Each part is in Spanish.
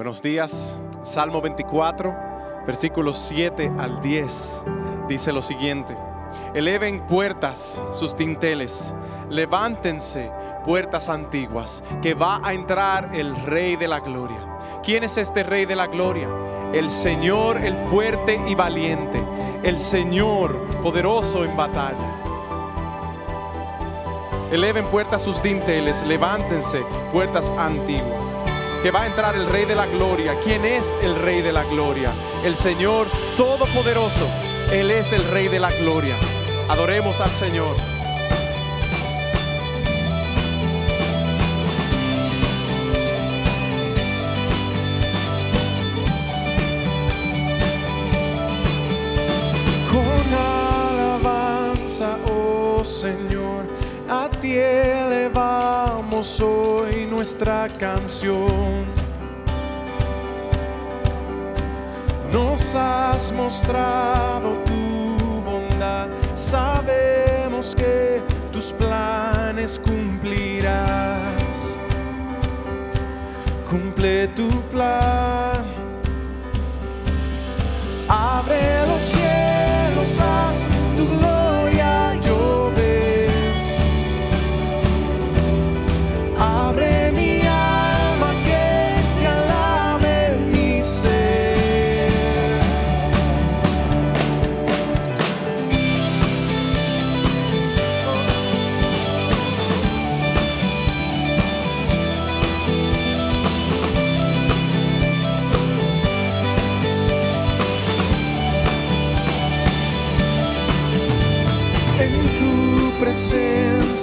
Buenos días. Salmo 24, versículos 7 al 10 dice lo siguiente. Eleven puertas sus tinteles, levántense puertas antiguas, que va a entrar el Rey de la Gloria. ¿Quién es este Rey de la Gloria? El Señor, el fuerte y valiente, el Señor poderoso en batalla. Eleven puertas sus dinteles, levántense puertas antiguas. Que va a entrar el Rey de la Gloria. ¿Quién es el Rey de la Gloria? El Señor Todopoderoso. Él es el Rey de la Gloria. Adoremos al Señor. Con alabanza, oh Señor, ti elevamos hoy nuestra canción. Nos has mostrado tu bondad, sabemos que tus planes cumplirás. Cumple tu plan. Abre los cielos,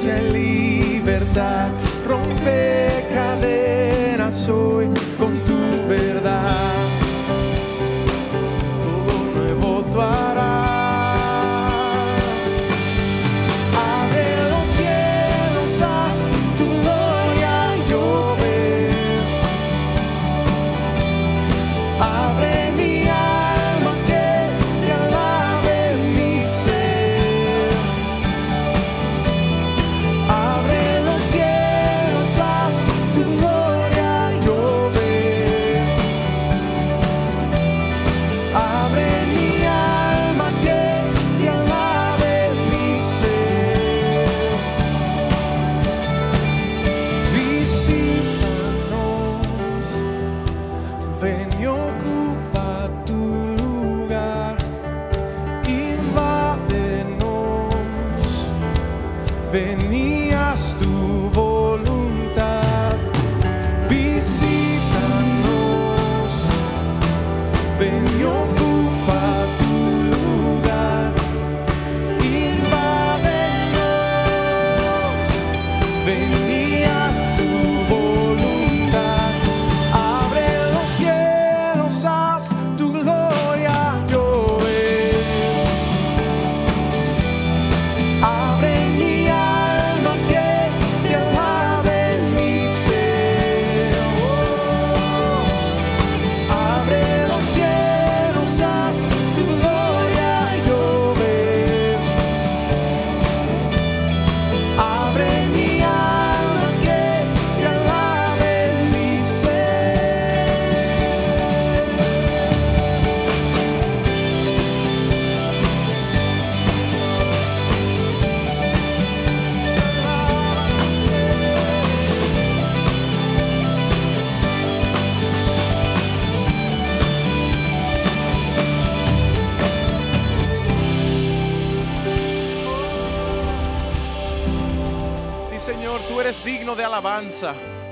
presencia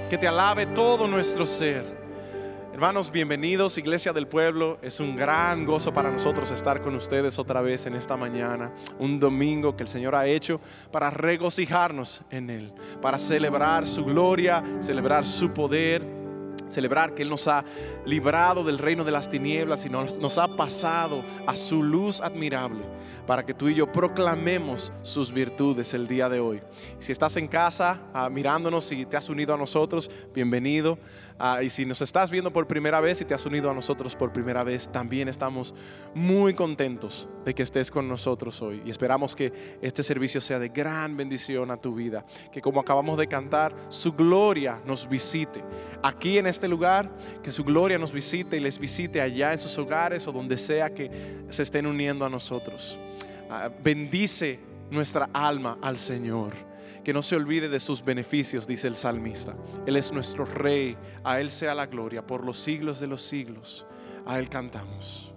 que te alabe todo nuestro ser. Hermanos, bienvenidos, Iglesia del Pueblo. Es un gran gozo para nosotros estar con ustedes otra vez en esta mañana, un domingo que el Señor ha hecho para regocijarnos en Él, para celebrar su gloria, celebrar su poder, celebrar que Él nos ha librado del reino de las tinieblas y nos, ha pasado a su luz admirable para que tú y yo proclamemos sus virtudes el día de hoy. Si estás en casa ah, mirándonos y te has unido a nosotros, bienvenido. Ah, y si nos estás viendo por primera vez y te has unido a nosotros por primera vez, también estamos muy contentos de que estés con nosotros hoy. Y esperamos que este servicio sea de gran bendición a tu vida. Que como acabamos de cantar, su gloria nos visite. Aquí en este lugar, que su gloria nos visite y les visite allá en sus hogares o donde sea que se estén uniendo a nosotros. Ah, bendice nuestra alma al Señor que no se olvide de sus beneficios, dice el salmista. Él es nuestro rey, a Él sea la gloria por los siglos de los siglos. A Él cantamos.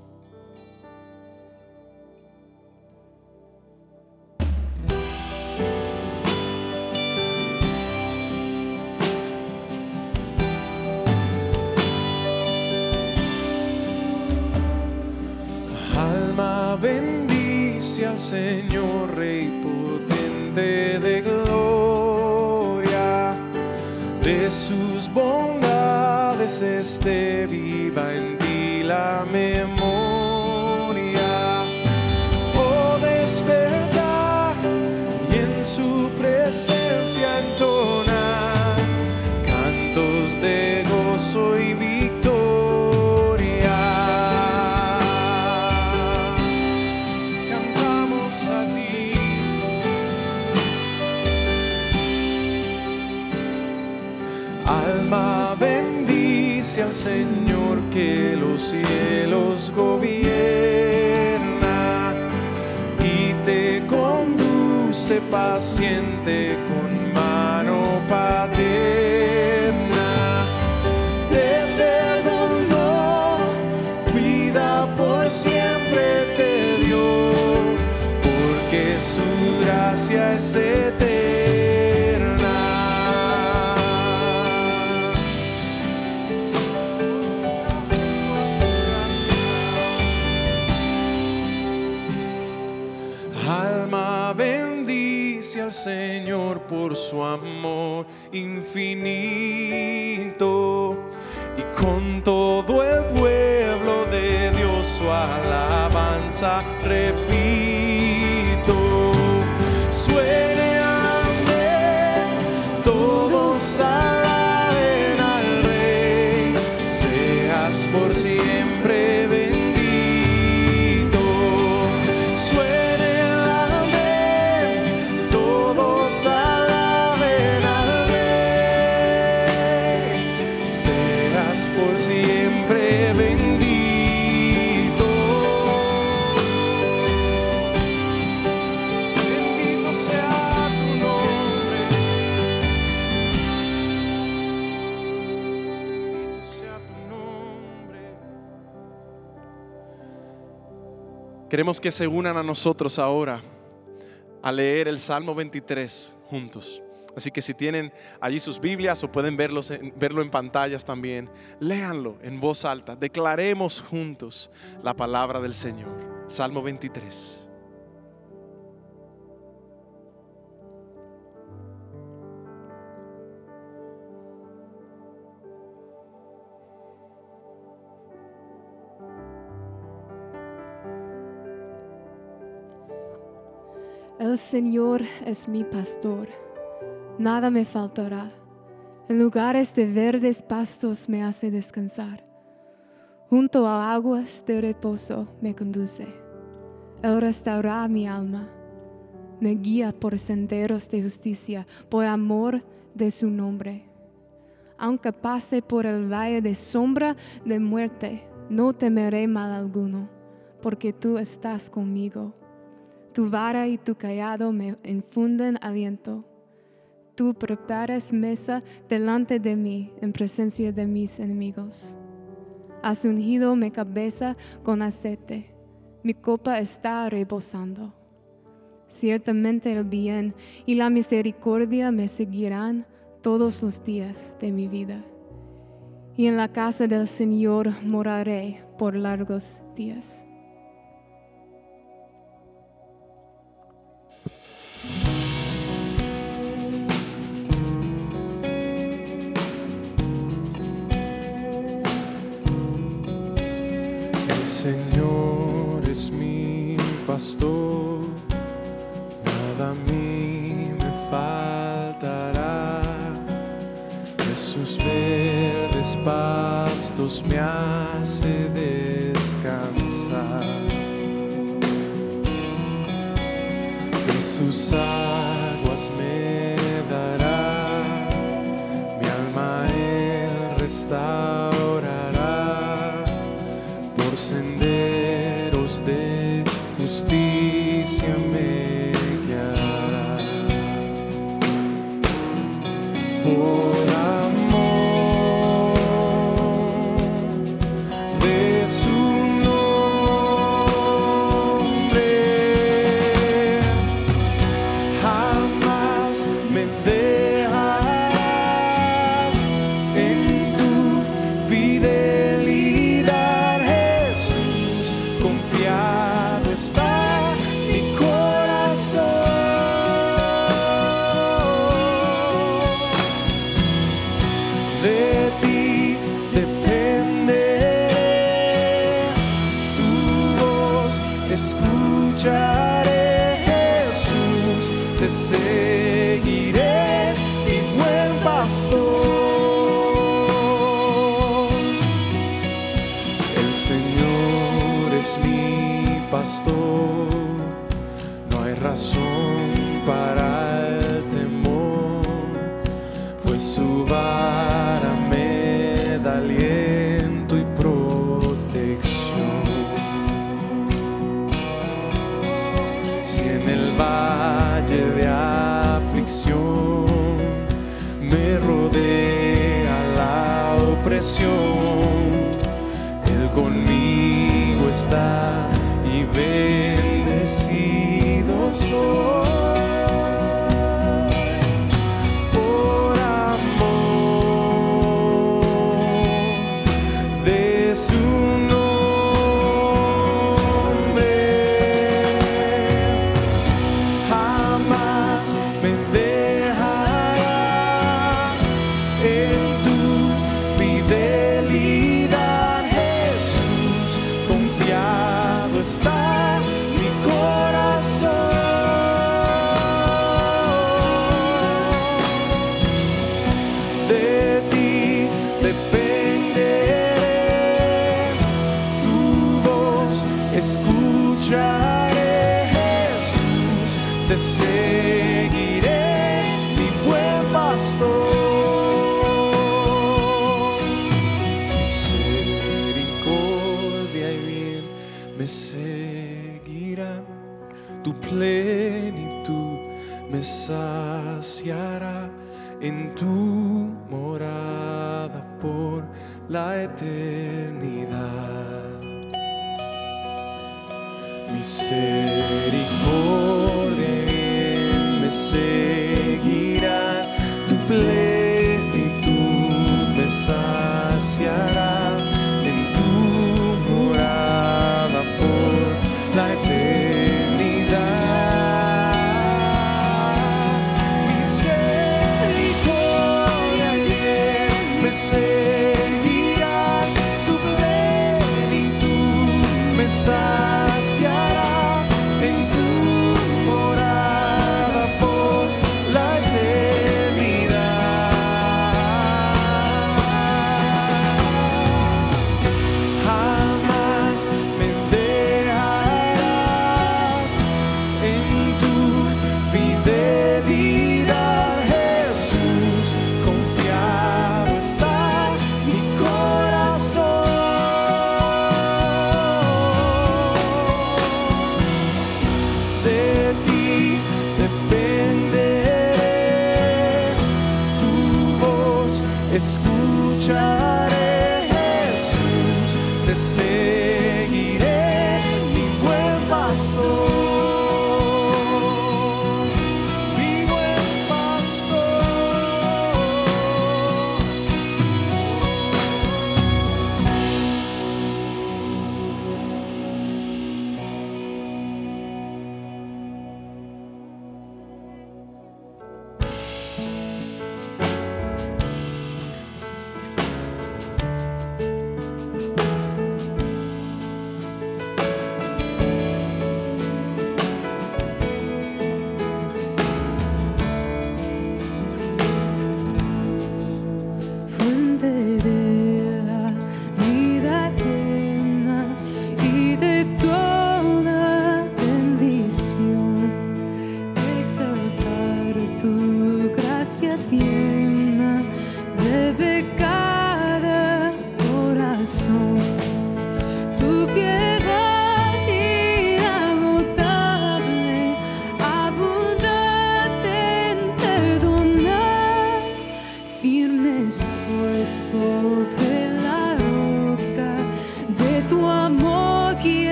Alma bendice al Señor, bondades conduce paciente con mano paterna. Te perdonó, vida por siempre te dio, porque su gracia es eterna. Por su amor infinito. Y con todo el pueblo de Dios su alabanza repito. Por siempre bendito. Bendito sea tu nombre. Bendito sea tu nombre. Queremos que se unan a nosotros ahora a leer el Salmo 23 juntos. Así que si tienen allí sus Biblias o pueden verlos verlo en pantallas también, léanlo en voz alta. Declaremos juntos la palabra del Señor. Salmo 23. El Señor es mi pastor, nada me faltará. En lugares de verdes pastos me hace descansar. Junto a aguas de reposo me conduce. Él restaura mi alma. Me guía por senderos de justicia, por amor de su nombre. Aunque pase por el valle de sombra de muerte, no temeré mal alguno, porque tú estás conmigo. Tu vara y tu callado me infunden aliento. Tú preparas mesa delante de mí en presencia de mis enemigos. Has ungido mi cabeza con aceite. Mi copa está rebosando. Ciertamente el bien y la misericordia me seguirán todos los días de mi vida. Y en la casa del Señor moraré por largos días. pastor, nada a mí me faltará. De sus verdes pastos me hace descansar. De sus aguas me te seguiré, mi buen pastor. Misericordia y bien me seguirán, tu plenitud me saciará en tu morada por la eternidad. Misericordia say.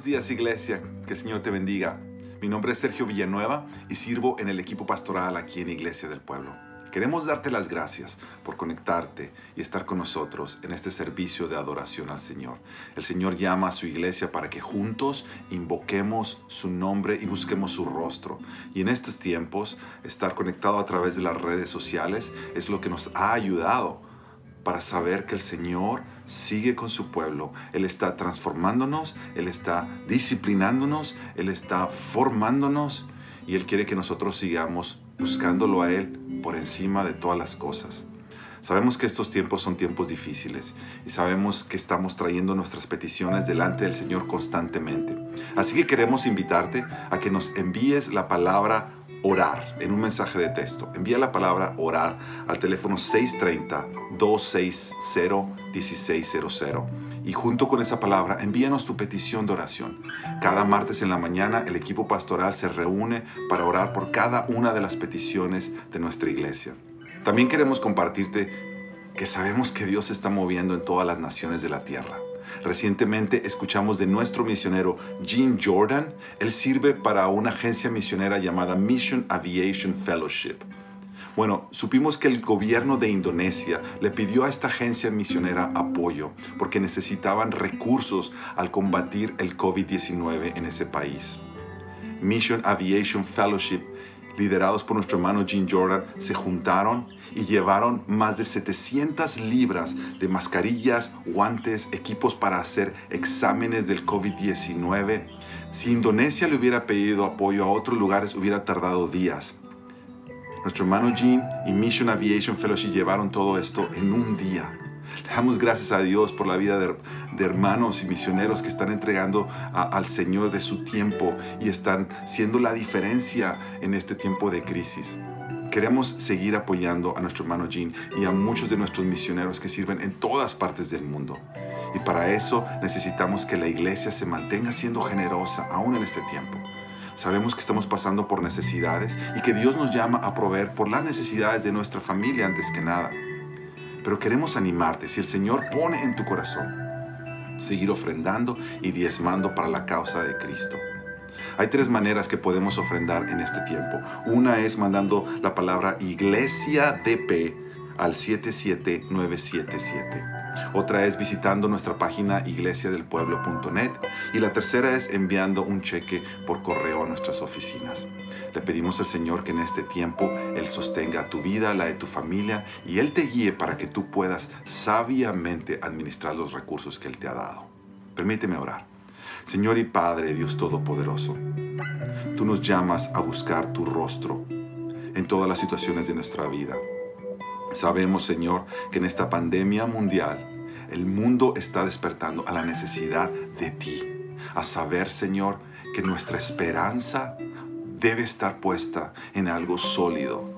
Buenos días iglesia, que el Señor te bendiga. Mi nombre es Sergio Villanueva y sirvo en el equipo pastoral aquí en Iglesia del Pueblo. Queremos darte las gracias por conectarte y estar con nosotros en este servicio de adoración al Señor. El Señor llama a su iglesia para que juntos invoquemos su nombre y busquemos su rostro. Y en estos tiempos, estar conectado a través de las redes sociales es lo que nos ha ayudado para saber que el Señor sigue con su pueblo. Él está transformándonos, Él está disciplinándonos, Él está formándonos y Él quiere que nosotros sigamos buscándolo a Él por encima de todas las cosas. Sabemos que estos tiempos son tiempos difíciles y sabemos que estamos trayendo nuestras peticiones delante del Señor constantemente. Así que queremos invitarte a que nos envíes la palabra orar en un mensaje de texto. Envía la palabra orar al teléfono 630-260-1600 y junto con esa palabra envíanos tu petición de oración. Cada martes en la mañana el equipo pastoral se reúne para orar por cada una de las peticiones de nuestra iglesia. También queremos compartirte que sabemos que Dios se está moviendo en todas las naciones de la tierra. Recientemente escuchamos de nuestro misionero Gene Jordan. Él sirve para una agencia misionera llamada Mission Aviation Fellowship. Bueno, supimos que el gobierno de Indonesia le pidió a esta agencia misionera apoyo porque necesitaban recursos al combatir el COVID-19 en ese país. Mission Aviation Fellowship, liderados por nuestro hermano Gene Jordan, se juntaron y llevaron más de 700 libras de mascarillas, guantes, equipos para hacer exámenes del COVID-19. Si Indonesia le hubiera pedido apoyo a otros lugares, hubiera tardado días. Nuestro hermano Gene y Mission Aviation Fellowship llevaron todo esto en un día. Le damos gracias a Dios por la vida de, hermanos y misioneros que están entregando al Señor de su tiempo y están siendo la diferencia en este tiempo de crisis. Queremos seguir apoyando a nuestro hermano Jean y a muchos de nuestros misioneros que sirven en todas partes del mundo. Y para eso necesitamos que la iglesia se mantenga siendo generosa aún en este tiempo. Sabemos que estamos pasando por necesidades y que Dios nos llama a proveer por las necesidades de nuestra familia antes que nada. Pero queremos animarte si el Señor pone en tu corazón seguir ofrendando y diezmando para la causa de Cristo. Hay tres maneras que podemos ofrendar en este tiempo. Una es mandando la palabra iglesia DP al 77977. Otra es visitando nuestra página iglesiadelpueblo.net y la tercera es enviando un cheque por correo a nuestras oficinas. Le pedimos al Señor que en este tiempo Él sostenga tu vida, la de tu familia y Él te guíe para que tú puedas sabiamente administrar los recursos que Él te ha dado. Permíteme orar. Señor y Padre, Dios Todopoderoso, tú nos llamas a buscar tu rostro en todas las situaciones de nuestra vida. Sabemos, Señor, que en esta pandemia mundial el mundo está despertando a la necesidad de ti, a saber, Señor, que nuestra esperanza debe estar puesta en algo sólido.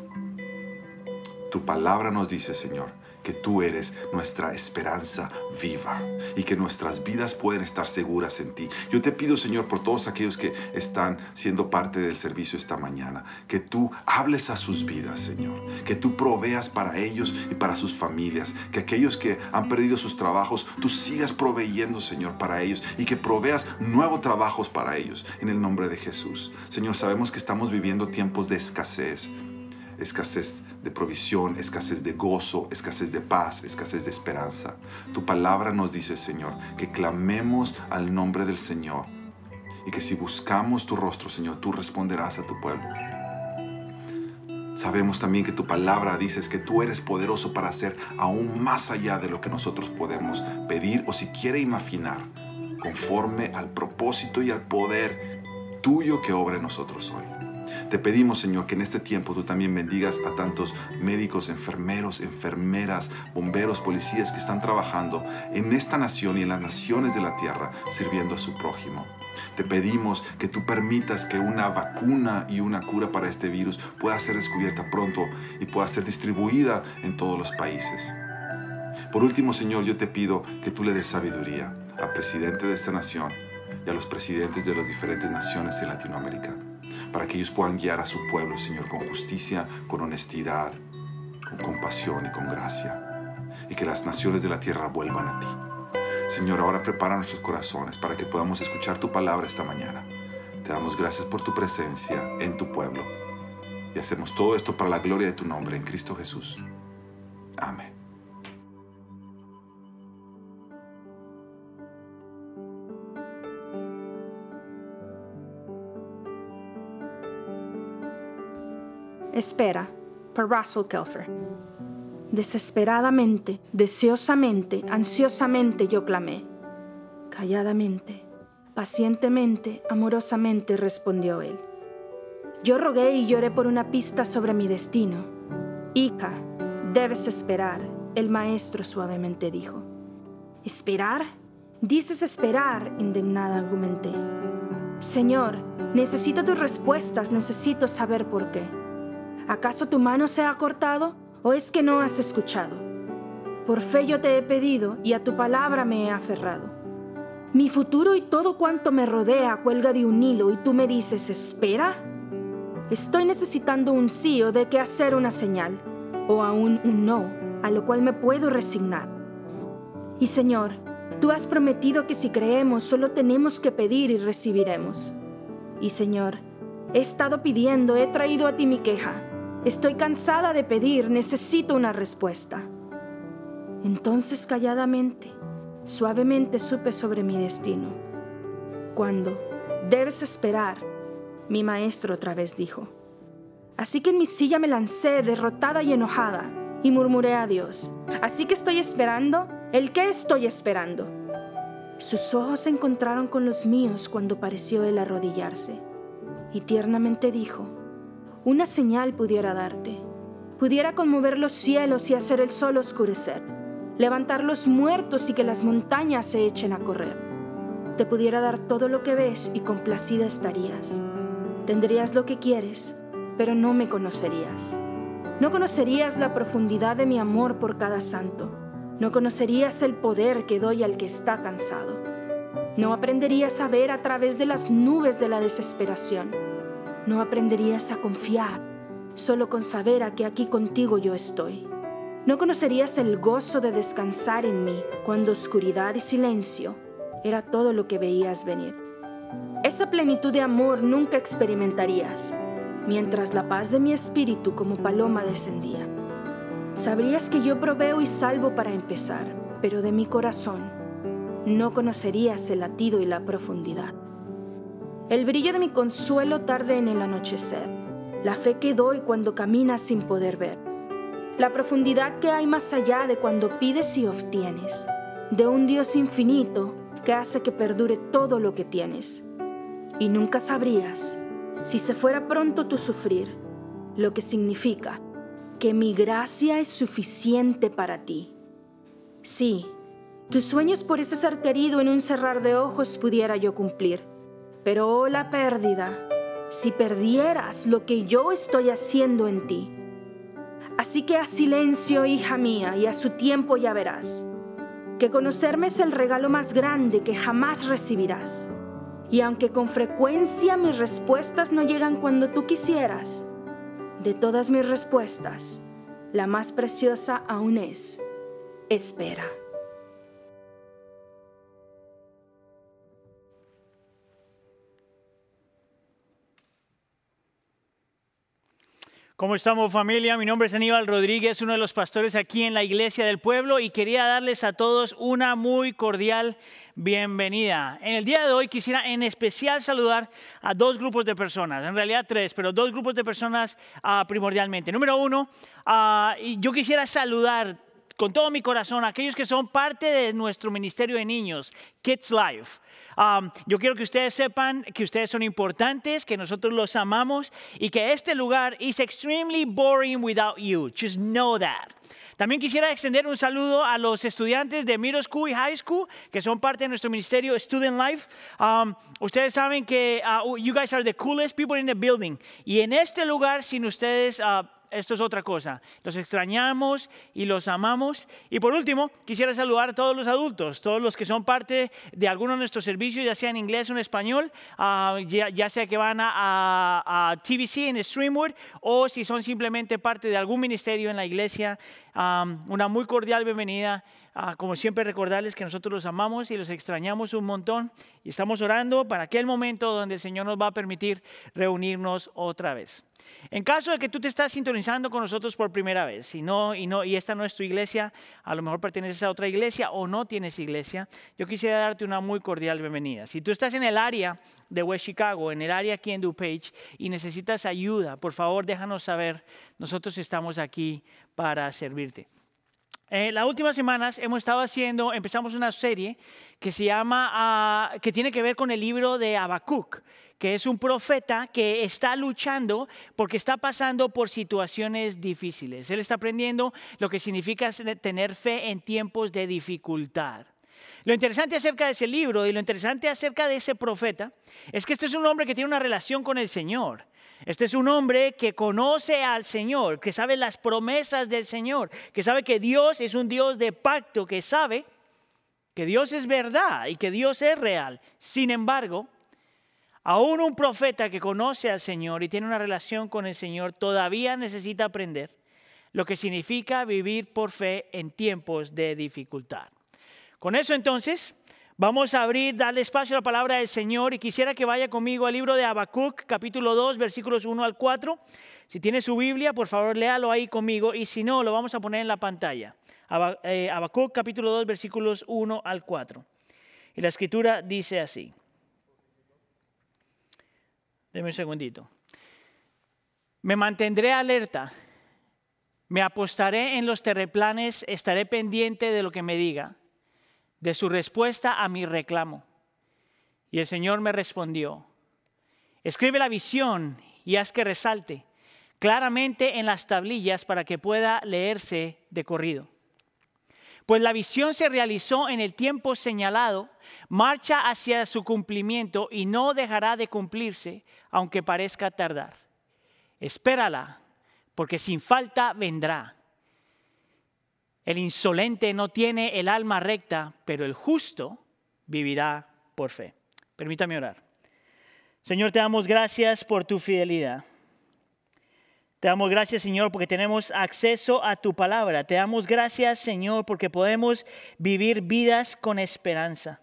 Tu palabra nos dice, Señor, que tú eres nuestra esperanza viva y que nuestras vidas pueden estar seguras en ti. Yo te pido, Señor, por todos aquellos que están siendo parte del servicio esta mañana, que tú hables a sus vidas, Señor, que tú proveas para ellos y para sus familias, que aquellos que han perdido sus trabajos, tú sigas proveyendo, Señor, para ellos y que proveas nuevos trabajos para ellos, en el nombre de Jesús. Señor, sabemos que estamos viviendo tiempos de escasez escasez de provisión, escasez de gozo, escasez de paz, escasez de esperanza. Tu palabra nos dice, Señor, que clamemos al nombre del Señor y que si buscamos tu rostro, Señor, tú responderás a tu pueblo. Sabemos también que tu palabra dice que tú eres poderoso para hacer aún más allá de lo que nosotros podemos pedir o siquiera imaginar, conforme al propósito y al poder tuyo que obra en nosotros hoy. Te pedimos, Señor, que en este tiempo tú también bendigas a tantos médicos, enfermeros, enfermeras, bomberos, policías que están trabajando en esta nación y en las naciones de la tierra sirviendo a su prójimo. Te pedimos que tú permitas que una vacuna y una cura para este virus pueda ser descubierta pronto y pueda ser distribuida en todos los países. Por último, Señor, yo te pido que tú le des sabiduría al presidente de esta nación y a los presidentes de las diferentes naciones en Latinoamérica para que ellos puedan guiar a su pueblo, Señor, con justicia, con honestidad, con compasión y con gracia. Y que las naciones de la tierra vuelvan a ti. Señor, ahora prepara nuestros corazones para que podamos escuchar tu palabra esta mañana. Te damos gracias por tu presencia en tu pueblo. Y hacemos todo esto para la gloria de tu nombre en Cristo Jesús. Amén. Espera, por Russell Kelfer. Desesperadamente, deseosamente, ansiosamente yo clamé. Calladamente, pacientemente, amorosamente respondió él. Yo rogué y lloré por una pista sobre mi destino. Hija, debes esperar, el maestro suavemente dijo. ¿Esperar? Dices esperar, indignada argumenté. Señor, necesito tus respuestas, necesito saber por qué. ¿Acaso tu mano se ha cortado o es que no has escuchado? Por fe yo te he pedido y a tu palabra me he aferrado. Mi futuro y todo cuanto me rodea cuelga de un hilo y tú me dices, espera. Estoy necesitando un sí o de qué hacer una señal, o aún un no, a lo cual me puedo resignar. Y Señor, tú has prometido que si creemos solo tenemos que pedir y recibiremos. Y Señor, he estado pidiendo, he traído a ti mi queja Estoy cansada de pedir, necesito una respuesta. Entonces calladamente, suavemente supe sobre mi destino. Cuando debes esperar, mi maestro otra vez dijo. Así que en mi silla me lancé derrotada y enojada y murmuré a Dios. Así que estoy esperando, ¿el qué estoy esperando? Sus ojos se encontraron con los míos cuando pareció él arrodillarse y tiernamente dijo, una señal pudiera darte. Pudiera conmover los cielos y hacer el sol oscurecer, levantar los muertos y que las montañas se echen a correr. Te pudiera dar todo lo que ves y complacida estarías. Tendrías lo que quieres, pero no me conocerías. No conocerías la profundidad de mi amor por cada santo. No conocerías el poder que doy al que está cansado. No aprenderías a ver a través de las nubes de la desesperación. No aprenderías a confiar solo con saber a que aquí contigo yo estoy. No conocerías el gozo de descansar en mí cuando oscuridad y silencio era todo lo que veías venir. Esa plenitud de amor nunca experimentarías mientras la paz de mi espíritu como paloma descendía. Sabrías que yo proveo y salvo para empezar, pero de mi corazón no conocerías el latido y la profundidad. El brillo de mi consuelo tarde en el anochecer, la fe que doy cuando caminas sin poder ver, la profundidad que hay más allá de cuando pides y obtienes, de un Dios infinito que hace que perdure todo lo que tienes. Y nunca sabrías si se fuera pronto tu sufrir, lo que significa que mi gracia es suficiente para ti. Sí, tus sueños por ese ser querido en un cerrar de ojos pudiera yo cumplir, pero oh la pérdida, si perdieras lo que yo estoy haciendo en ti. Así que a silencio, hija mía, y a su tiempo ya verás, que conocerme es el regalo más grande que jamás recibirás y aunque con frecuencia mis respuestas no llegan cuando tú quisieras, de todas mis respuestas, la más preciosa aún es, espera. ¿Cómo estamos familia? Mi nombre es Aníbal Rodríguez, uno de los pastores aquí en la Iglesia del Pueblo y quería darles a todos una muy cordial bienvenida. En el día de hoy quisiera en especial saludar a dos grupos de personas, en realidad tres, pero dos grupos de personas uh, primordialmente. Número uno, uh, yo quisiera saludar con todo mi corazón a aquellos que son parte de nuestro ministerio de niños, Kids Life. Um, yo quiero que ustedes sepan que ustedes son importantes, que nosotros los amamos y que este lugar is extremely boring without you. Just know that. También quisiera extender un saludo a los estudiantes de middle school y high school que son parte de nuestro ministerio Student Life. Um, ustedes saben que uh, you guys are the coolest people in the building. Y en este lugar, sin ustedes, uh, esto es otra cosa. Los extrañamos y los amamos. Y por último, quisiera saludar a todos los adultos, todos los que son parte de alguno de nuestros servicios, ya sea en inglés o en español, uh, ya, sea que van a, a, TVC en Streamwood o si son simplemente parte de algún ministerio en la iglesia. Una muy cordial bienvenida. Uh, como siempre, recordarles que nosotros los amamos y los extrañamos un montón y estamos orando para aquel momento donde el Señor nos va a permitir reunirnos otra vez. En caso de que tú te estás sintonizando con nosotros por primera vez y, no, y, no, y esta no es tu iglesia, a lo mejor perteneces a otra iglesia o no tienes iglesia, yo quisiera darte una muy cordial bienvenida. Si tú estás en el área de West Chicago, en el área aquí en DuPage y necesitas ayuda, por favor déjanos saber. Nosotros estamos aquí para servirte. Eh, las últimas semanas hemos estado haciendo, empezamos una serie que se llama, uh, que tiene que ver con el libro de Habacuc que es un profeta que está luchando porque está pasando por situaciones difíciles. Él está aprendiendo lo que significa tener fe en tiempos de dificultad. Lo interesante acerca de ese libro y lo interesante acerca de ese profeta es que este es un hombre que tiene una relación con el Señor. Este es un hombre que conoce al Señor, que sabe las promesas del Señor, que sabe que Dios es un Dios de pacto, que sabe que Dios es verdad y que Dios es real. Sin embargo, Aún un profeta que conoce al Señor y tiene una relación con el Señor todavía necesita aprender lo que significa vivir por fe en tiempos de dificultad. Con eso entonces, vamos a abrir, darle espacio a la palabra del Señor y quisiera que vaya conmigo al libro de Habacuc, capítulo 2, versículos 1 al 4. Si tiene su Biblia, por favor, léalo ahí conmigo y si no, lo vamos a poner en la pantalla. Eh, Habacuc, capítulo 2, versículos 1 al 4. Y la escritura dice así. Deme un segundito. Me mantendré alerta. Me apostaré en los terreplanes, estaré pendiente de lo que me diga, de su respuesta a mi reclamo. Y el Señor me respondió, escribe la visión y haz que resalte claramente en las tablillas para que pueda leerse de corrido. Pues la visión se realizó en el tiempo señalado, marcha hacia su cumplimiento y no dejará de cumplirse, aunque parezca tardar. Espérala, porque sin falta vendrá. El insolente no tiene el alma recta, pero el justo vivirá por fe. Permítame orar. Señor, te damos gracias por tu fidelidad. Te damos gracias, Señor, porque tenemos acceso a tu palabra. Te damos gracias, Señor, porque podemos vivir vidas con esperanza.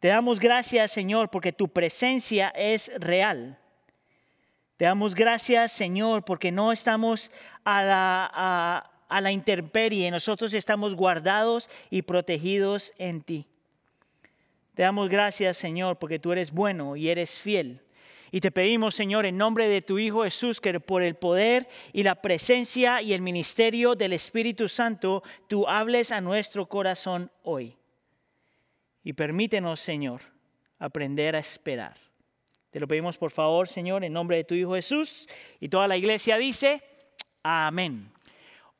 Te damos gracias, Señor, porque tu presencia es real. Te damos gracias, Señor, porque no estamos a la, a, intemperie, nosotros estamos guardados y protegidos en ti. Te damos gracias, Señor, porque tú eres bueno y eres fiel. Y te pedimos, Señor, en nombre de tu Hijo Jesús, que por el poder y la presencia y el ministerio del Espíritu Santo, tú hables a nuestro corazón hoy. Y permítenos, Señor, aprender a esperar. Te lo pedimos, por favor, Señor, en nombre de tu Hijo Jesús. Y toda la iglesia dice, amén.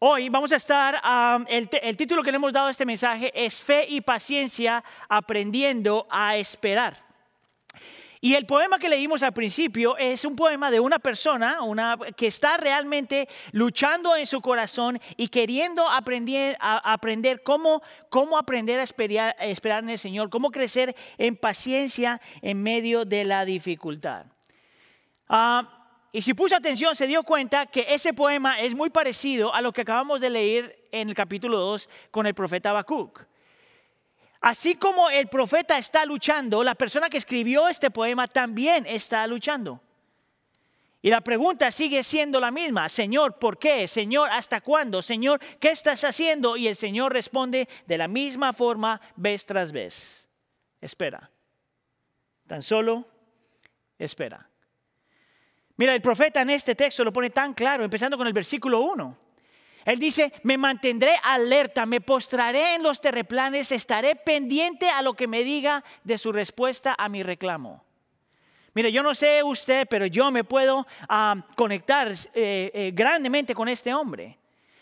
Hoy vamos a estar, el, el título que le hemos dado a este mensaje es Fe y Paciencia aprendiendo a esperar. Y el poema que leímos al principio es un poema de una persona una, que está realmente luchando en su corazón y queriendo aprender, a, aprender cómo, cómo aprender a esperar, esperar en el Señor, cómo crecer en paciencia en medio de la dificultad. Ah, y si puso atención, se dio cuenta que ese poema es muy parecido a lo que acabamos de leer en el capítulo 2 con el profeta Habacuc. Así como el profeta está luchando, la persona que escribió este poema también está luchando. Y la pregunta sigue siendo la misma, Señor, ¿por qué? Señor, ¿hasta cuándo? Señor, ¿qué estás haciendo? Y el Señor responde de la misma forma vez tras vez. Espera. Tan solo espera. Mira, el profeta en este texto lo pone tan claro, empezando con el versículo 1. Él dice, me mantendré alerta, me postraré en los terreplanes, estaré pendiente a lo que me diga de su respuesta a mi reclamo. Mire, yo no sé usted, pero yo me puedo ah, conectar eh, eh, grandemente con este hombre,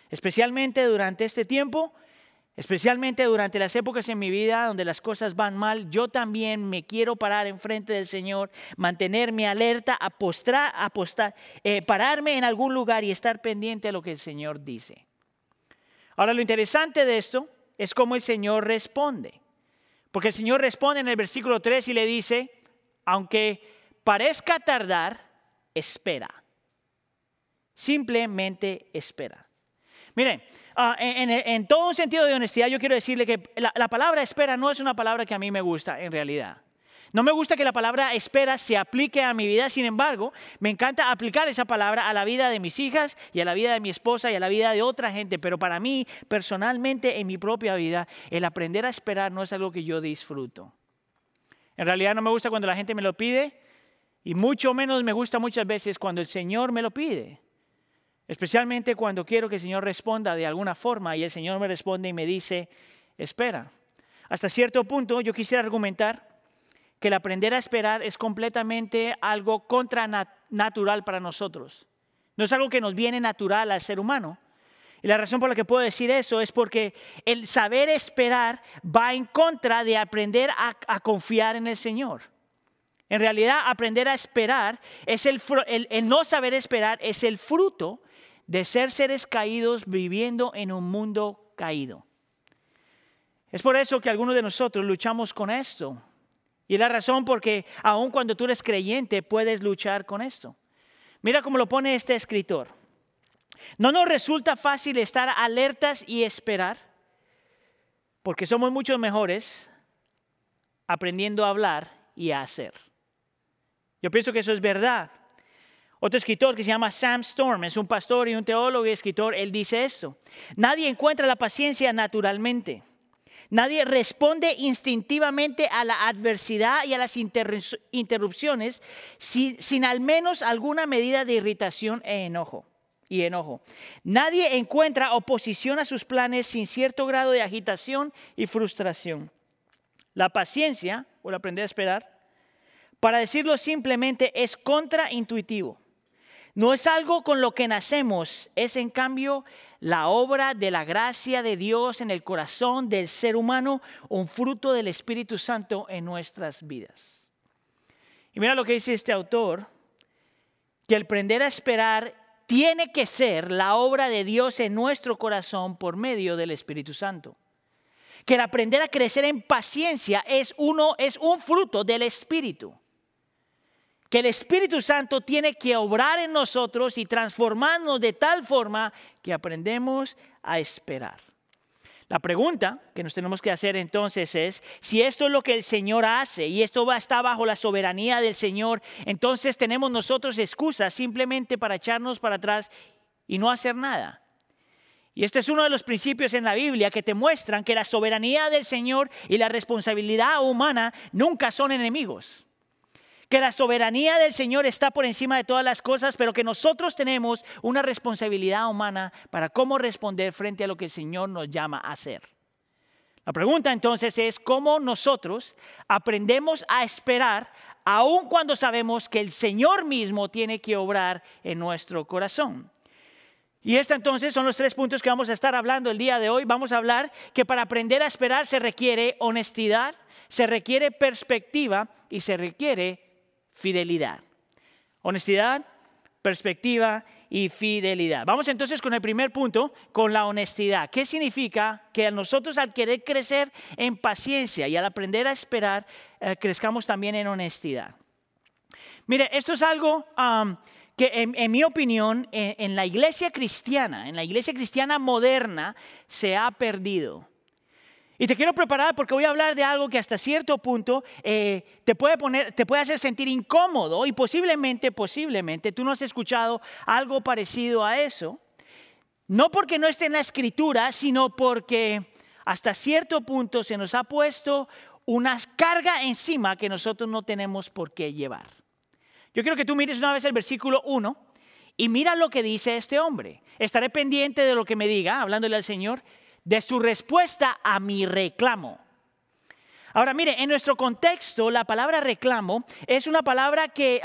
especialmente durante este tiempo Especialmente durante las épocas en mi vida donde las cosas van mal, yo también me quiero parar enfrente del Señor, mantenerme alerta, apostar, apostar, eh, pararme en algún lugar y estar pendiente a lo que el Señor dice. Ahora lo interesante de esto es cómo el Señor responde. Porque el Señor responde en el versículo 3 y le dice, aunque parezca tardar, espera. Simplemente espera. Miren, ah, en, todo un sentido de honestidad, yo quiero decirle que la, palabra espera no es una palabra que a mí me gusta en realidad. No me gusta que la palabra espera se aplique a mi vida, sin embargo, me encanta aplicar esa palabra a la vida de mis hijas y a la vida de mi esposa y a la vida de otra gente, pero para mí, personalmente, en mi propia vida, el aprender a esperar no es algo que yo disfruto. En realidad no me gusta cuando la gente me lo pide y mucho menos me gusta muchas veces cuando el Señor me lo pide. Especialmente cuando quiero que el Señor responda de alguna forma y el Señor me responde y me dice, espera. Hasta cierto punto yo quisiera argumentar que el aprender a esperar es completamente algo contranatural para nosotros. No es algo que nos viene natural al ser humano. Y la razón por la que puedo decir eso es porque el saber esperar va en contra de aprender a, confiar en el Señor. En realidad, aprender a esperar es el, el no saber esperar es el fruto de ser seres caídos viviendo en un mundo caído. Es por eso que algunos de nosotros luchamos con esto. Y la razón porque aun cuando tú eres creyente puedes luchar con esto. Mira cómo lo pone este escritor. No nos resulta fácil estar alertas y esperar, porque somos mucho mejores aprendiendo a hablar y a hacer. Yo pienso que eso es verdad. Otro escritor que se llama Sam Storm, es un pastor y un teólogo y escritor, él dice esto. Nadie encuentra la paciencia naturalmente. Nadie responde instintivamente a la adversidad y a las interrupciones sin, sin, al menos alguna medida de irritación e enojo. Y enojo. Nadie encuentra oposición a sus planes sin cierto grado de agitación y frustración. La paciencia, o aprender a esperar, para decirlo simplemente, es contraintuitivo. No es algo con lo que nacemos, es en cambio la obra de la gracia de Dios en el corazón del ser humano, un fruto del Espíritu Santo en nuestras vidas. Y mira lo que dice este autor, que el aprender a esperar tiene que ser la obra de Dios en nuestro corazón por medio del Espíritu Santo. Que el aprender a crecer en paciencia es uno es un fruto del Espíritu. Que el Espíritu Santo tiene que obrar en nosotros y transformarnos de tal forma que aprendemos a esperar. La pregunta que nos tenemos que hacer entonces es, si esto es lo que el Señor hace y esto va a estar bajo la soberanía del Señor, entonces tenemos nosotros excusas simplemente para echarnos para atrás y no hacer nada. Y este es uno de los principios en la Biblia que te muestran que la soberanía del Señor y la responsabilidad humana nunca son enemigos que la soberanía del Señor está por encima de todas las cosas, pero que nosotros tenemos una responsabilidad humana para cómo responder frente a lo que el Señor nos llama a hacer. La pregunta entonces es cómo nosotros aprendemos a esperar aun cuando sabemos que el Señor mismo tiene que obrar en nuestro corazón. Y estos entonces son los tres puntos que vamos a estar hablando el día de hoy. Vamos a hablar que para aprender a esperar se requiere honestidad, se requiere perspectiva y se requiere fidelidad. Honestidad, perspectiva y fidelidad. Vamos entonces con el primer punto, con la honestidad. ¿Qué significa que nosotros al querer crecer en paciencia y al aprender a esperar, eh, crezcamos también en honestidad? Mire, esto es algo que en, mi opinión en la iglesia cristiana, en la iglesia cristiana moderna, se ha perdido. Y te quiero preparar porque voy a hablar de algo que hasta cierto punto eh, te, puede poner, te puede hacer sentir incómodo y posiblemente, posiblemente tú no has escuchado algo parecido a eso. No porque no esté en la escritura, sino porque hasta cierto punto se nos ha puesto una carga encima que nosotros no tenemos por qué llevar. Yo quiero que tú mires una vez el versículo 1 y mira lo que dice este hombre. Estaré pendiente de lo que me diga, hablándole al Señor de su respuesta a mi reclamo. Ahora, mire, en nuestro contexto, la palabra reclamo es una palabra que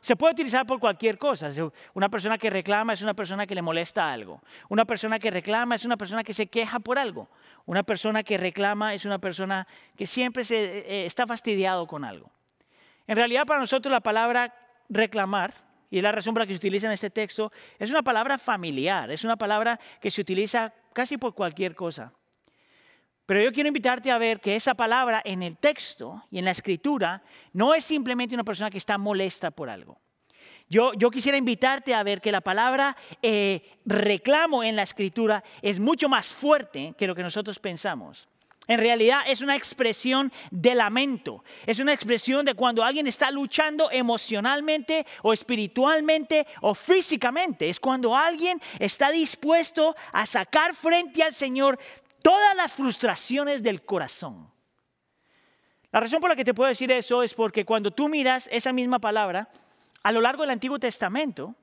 se puede utilizar por cualquier cosa. Una persona que reclama es una persona que le molesta algo. Una persona que reclama es una persona que se queja por algo. Una persona que reclama es una persona que siempre se, eh, eh, está fastidiado con algo. En realidad, para nosotros la palabra reclamar y la razón por que se utiliza en este texto, es una palabra familiar, es una palabra que se utiliza casi por cualquier cosa. Pero yo quiero invitarte a ver que esa palabra en el texto y en la escritura no es simplemente una persona que está molesta por algo. Yo, yo quisiera invitarte a ver que la palabra eh, reclamo en la escritura es mucho más fuerte que lo que nosotros pensamos. En realidad es una expresión de lamento, es una expresión de cuando alguien está luchando emocionalmente o espiritualmente o físicamente. Es cuando alguien está dispuesto a sacar frente al Señor todas las frustraciones del corazón. La razón por la que te puedo decir eso es porque cuando tú miras esa misma palabra a lo largo del Antiguo Testamento,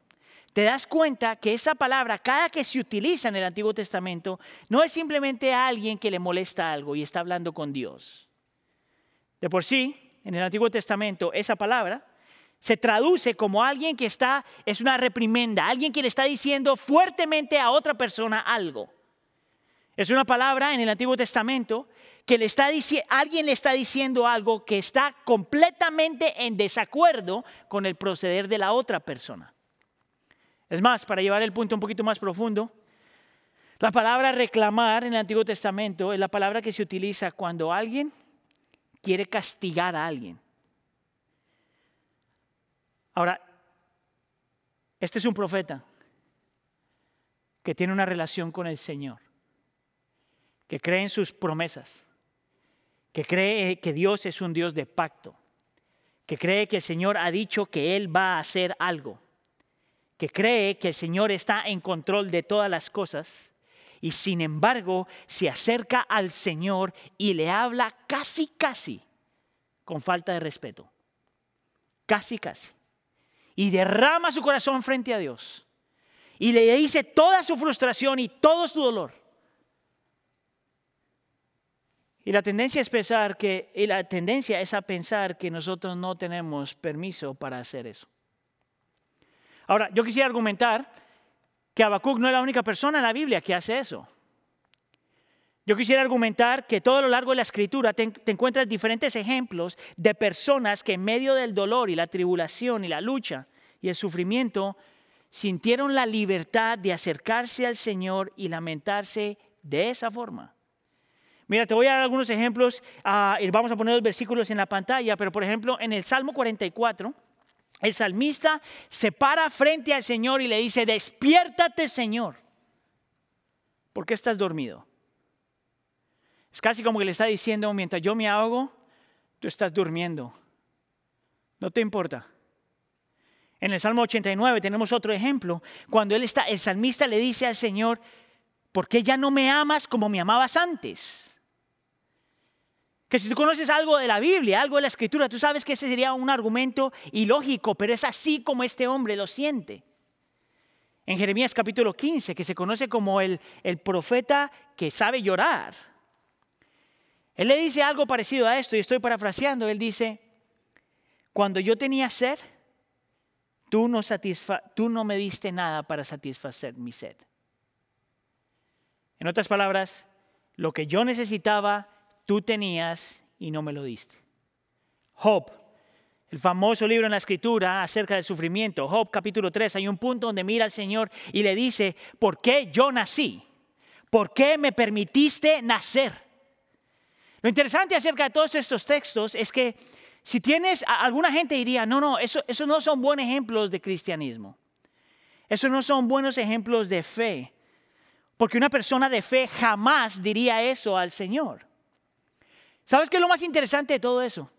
te das cuenta que esa palabra, cada que se utiliza en el Antiguo Testamento, no es simplemente a alguien que le molesta algo y está hablando con Dios. De por sí, en el Antiguo Testamento, esa palabra se traduce como alguien que está, es una reprimenda, alguien que le está diciendo fuertemente a otra persona algo. Es una palabra en el Antiguo Testamento que le está alguien le está diciendo algo que está completamente en desacuerdo con el proceder de la otra persona. Es más, para llevar el punto un poquito más profundo, la palabra reclamar en el Antiguo Testamento es la palabra que se utiliza cuando alguien quiere castigar a alguien. Ahora, este es un profeta que tiene una relación con el Señor, que cree en sus promesas, que cree que Dios es un Dios de pacto, que cree que el Señor ha dicho que Él va a hacer algo que cree que el Señor está en control de todas las cosas y sin embargo se acerca al Señor y le habla casi, casi con falta de respeto. Casi, casi. Y derrama su corazón frente a Dios. Y le dice toda su frustración y todo su dolor. Y la tendencia es pensar que y la tendencia es a pensar que nosotros no tenemos permiso para hacer eso. Ahora, yo quisiera argumentar que Habacuc no es la única persona en la Biblia que hace eso. Yo quisiera argumentar que todo lo largo de la escritura te, encuentras diferentes ejemplos de personas que en medio del dolor y la tribulación y la lucha y el sufrimiento sintieron la libertad de acercarse al Señor y lamentarse de esa forma. Mira, te voy a dar algunos ejemplos ah, vamos a poner los versículos en la pantalla, pero por ejemplo en el Salmo 44, el salmista se para frente al Señor y le dice, despiértate Señor, ¿por qué estás dormido? Es casi como que le está diciendo, mientras yo me ahogo, tú estás durmiendo. No te importa. En el Salmo 89 tenemos otro ejemplo, cuando él está, el salmista le dice al Señor, ¿por qué ya no me amas como me amabas antes? Que si tú conoces algo de la Biblia, algo de la Escritura, tú sabes que ese sería un argumento ilógico, pero es así como este hombre lo siente. En Jeremías capítulo 15, que se conoce como el, el profeta que sabe llorar, él le dice algo parecido a esto, y estoy parafraseando, él dice, cuando yo tenía sed, tú no, tú no me diste nada para satisfacer mi sed. En otras palabras, lo que yo necesitaba, tú tenías y no me lo diste. Job, el famoso libro en la escritura acerca del sufrimiento, Job capítulo 3, hay un punto donde mira al Señor y le dice, ¿por qué yo nací? ¿Por qué me permitiste nacer? Lo interesante acerca de todos estos textos es que si tienes, alguna gente diría, no, no, eso, no son buenos ejemplos de cristianismo. Eso no son buenos ejemplos de fe. Porque una persona de fe jamás diría eso al Señor. ¿Sabes qué es lo más interesante de todo eso?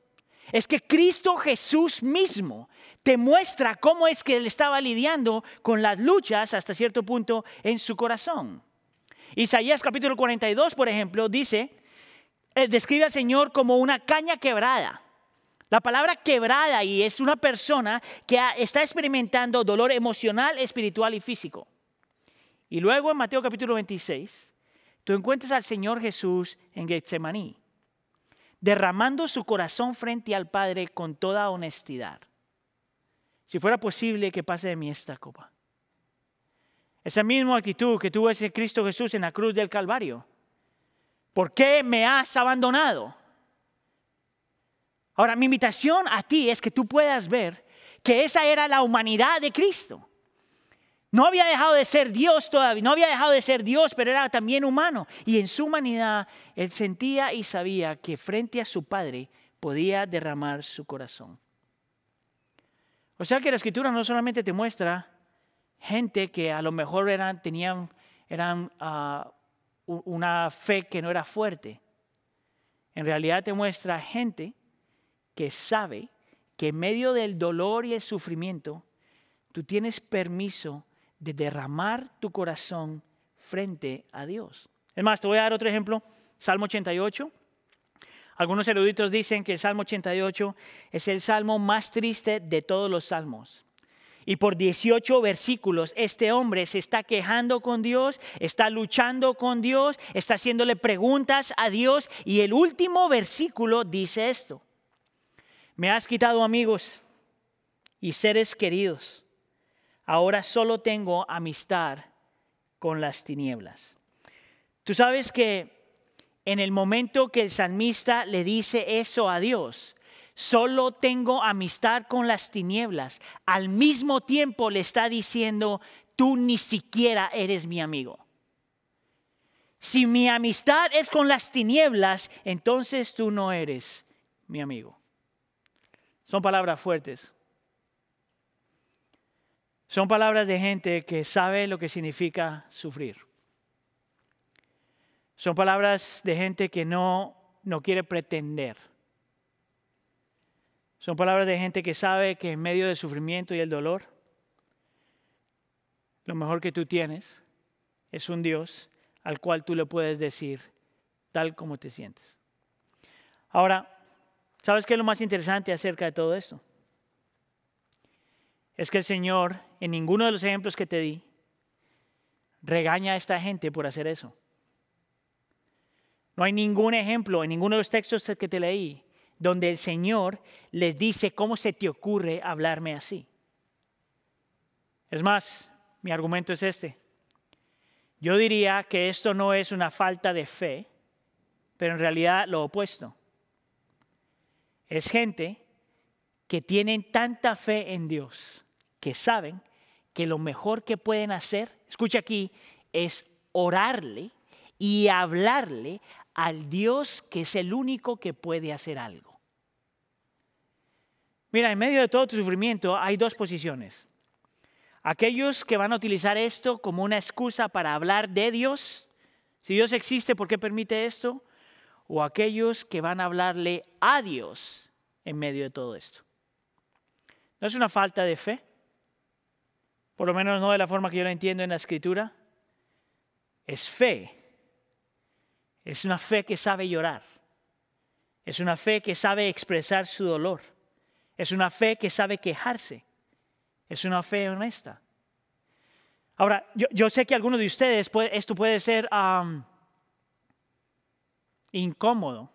Es que Cristo Jesús mismo te muestra cómo es que él estaba lidiando con las luchas hasta cierto punto en su corazón. Isaías capítulo 42, por ejemplo, dice, eh, describe al Señor como una caña quebrada. La palabra quebrada y es una persona que está experimentando dolor emocional, espiritual y físico. Y luego en Mateo capítulo 26, tú encuentras al Señor Jesús en Getsemaní, derramando su corazón frente al Padre con toda honestidad. Si fuera posible que pase de mí esta copa. Esa misma actitud que tuvo ese Cristo Jesús en la cruz del Calvario. ¿Por qué me has abandonado? Ahora, mi invitación a ti es que tú puedas ver que esa era la humanidad de Cristo. No había dejado de ser Dios todavía, no había dejado de ser Dios, pero era también humano. Y en su humanidad, él sentía y sabía que frente a su Padre podía derramar su corazón. O sea que la escritura no solamente te muestra gente que a lo mejor eran, tenían eran, ah, una fe que no era fuerte. En realidad te muestra gente que sabe que en medio del dolor y el sufrimiento, tú tienes permiso de derramar tu corazón frente a Dios. Es más, te voy a dar otro ejemplo, Salmo 88. Algunos eruditos dicen que el Salmo 88 es el salmo más triste de todos los salmos. Y por 18 versículos este hombre se está quejando con Dios, está luchando con Dios, está haciéndole preguntas a Dios y el último versículo dice esto. Me has quitado amigos y seres queridos. Ahora solo tengo amistad con las tinieblas. Tú sabes que en el momento que el salmista le dice eso a Dios, solo tengo amistad con las tinieblas, al mismo tiempo le está diciendo, tú ni siquiera eres mi amigo. Si mi amistad es con las tinieblas, entonces tú no eres mi amigo. Son palabras fuertes. Son palabras de gente que sabe lo que significa sufrir. Son palabras de gente que no, no quiere pretender. Son palabras de gente que sabe que en medio del sufrimiento y el dolor, lo mejor que tú tienes es un Dios al cual tú le puedes decir tal como te sientes. Ahora, ¿Sabes qué es lo más interesante acerca de todo esto? Es que el Señor, en ninguno de los ejemplos que te di, regaña a esta gente por hacer eso. No hay ningún ejemplo en ninguno de los textos que te leí donde el Señor les dice cómo se te ocurre hablarme así. Es más, mi argumento es este. Yo diría que esto no es una falta de fe, pero en realidad lo opuesto es gente que tienen tanta fe en Dios que saben que lo mejor que pueden hacer, escucha aquí, es orarle y hablarle al Dios que es el único que puede hacer algo. Mira, en medio de todo tu sufrimiento hay dos posiciones. Aquellos que van a utilizar esto como una excusa para hablar de Dios, si Dios existe, ¿por qué permite esto? O aquellos que van a hablarle a Dios en medio de todo esto. ¿No es una falta de fe? Por lo menos no de la forma que yo la entiendo en la escritura. Es fe. Es una fe que sabe llorar. Es una fe que sabe expresar su dolor. Es una fe que sabe quejarse. Es una fe honesta. Ahora, yo, sé que algunos de ustedes esto puede ser incómodo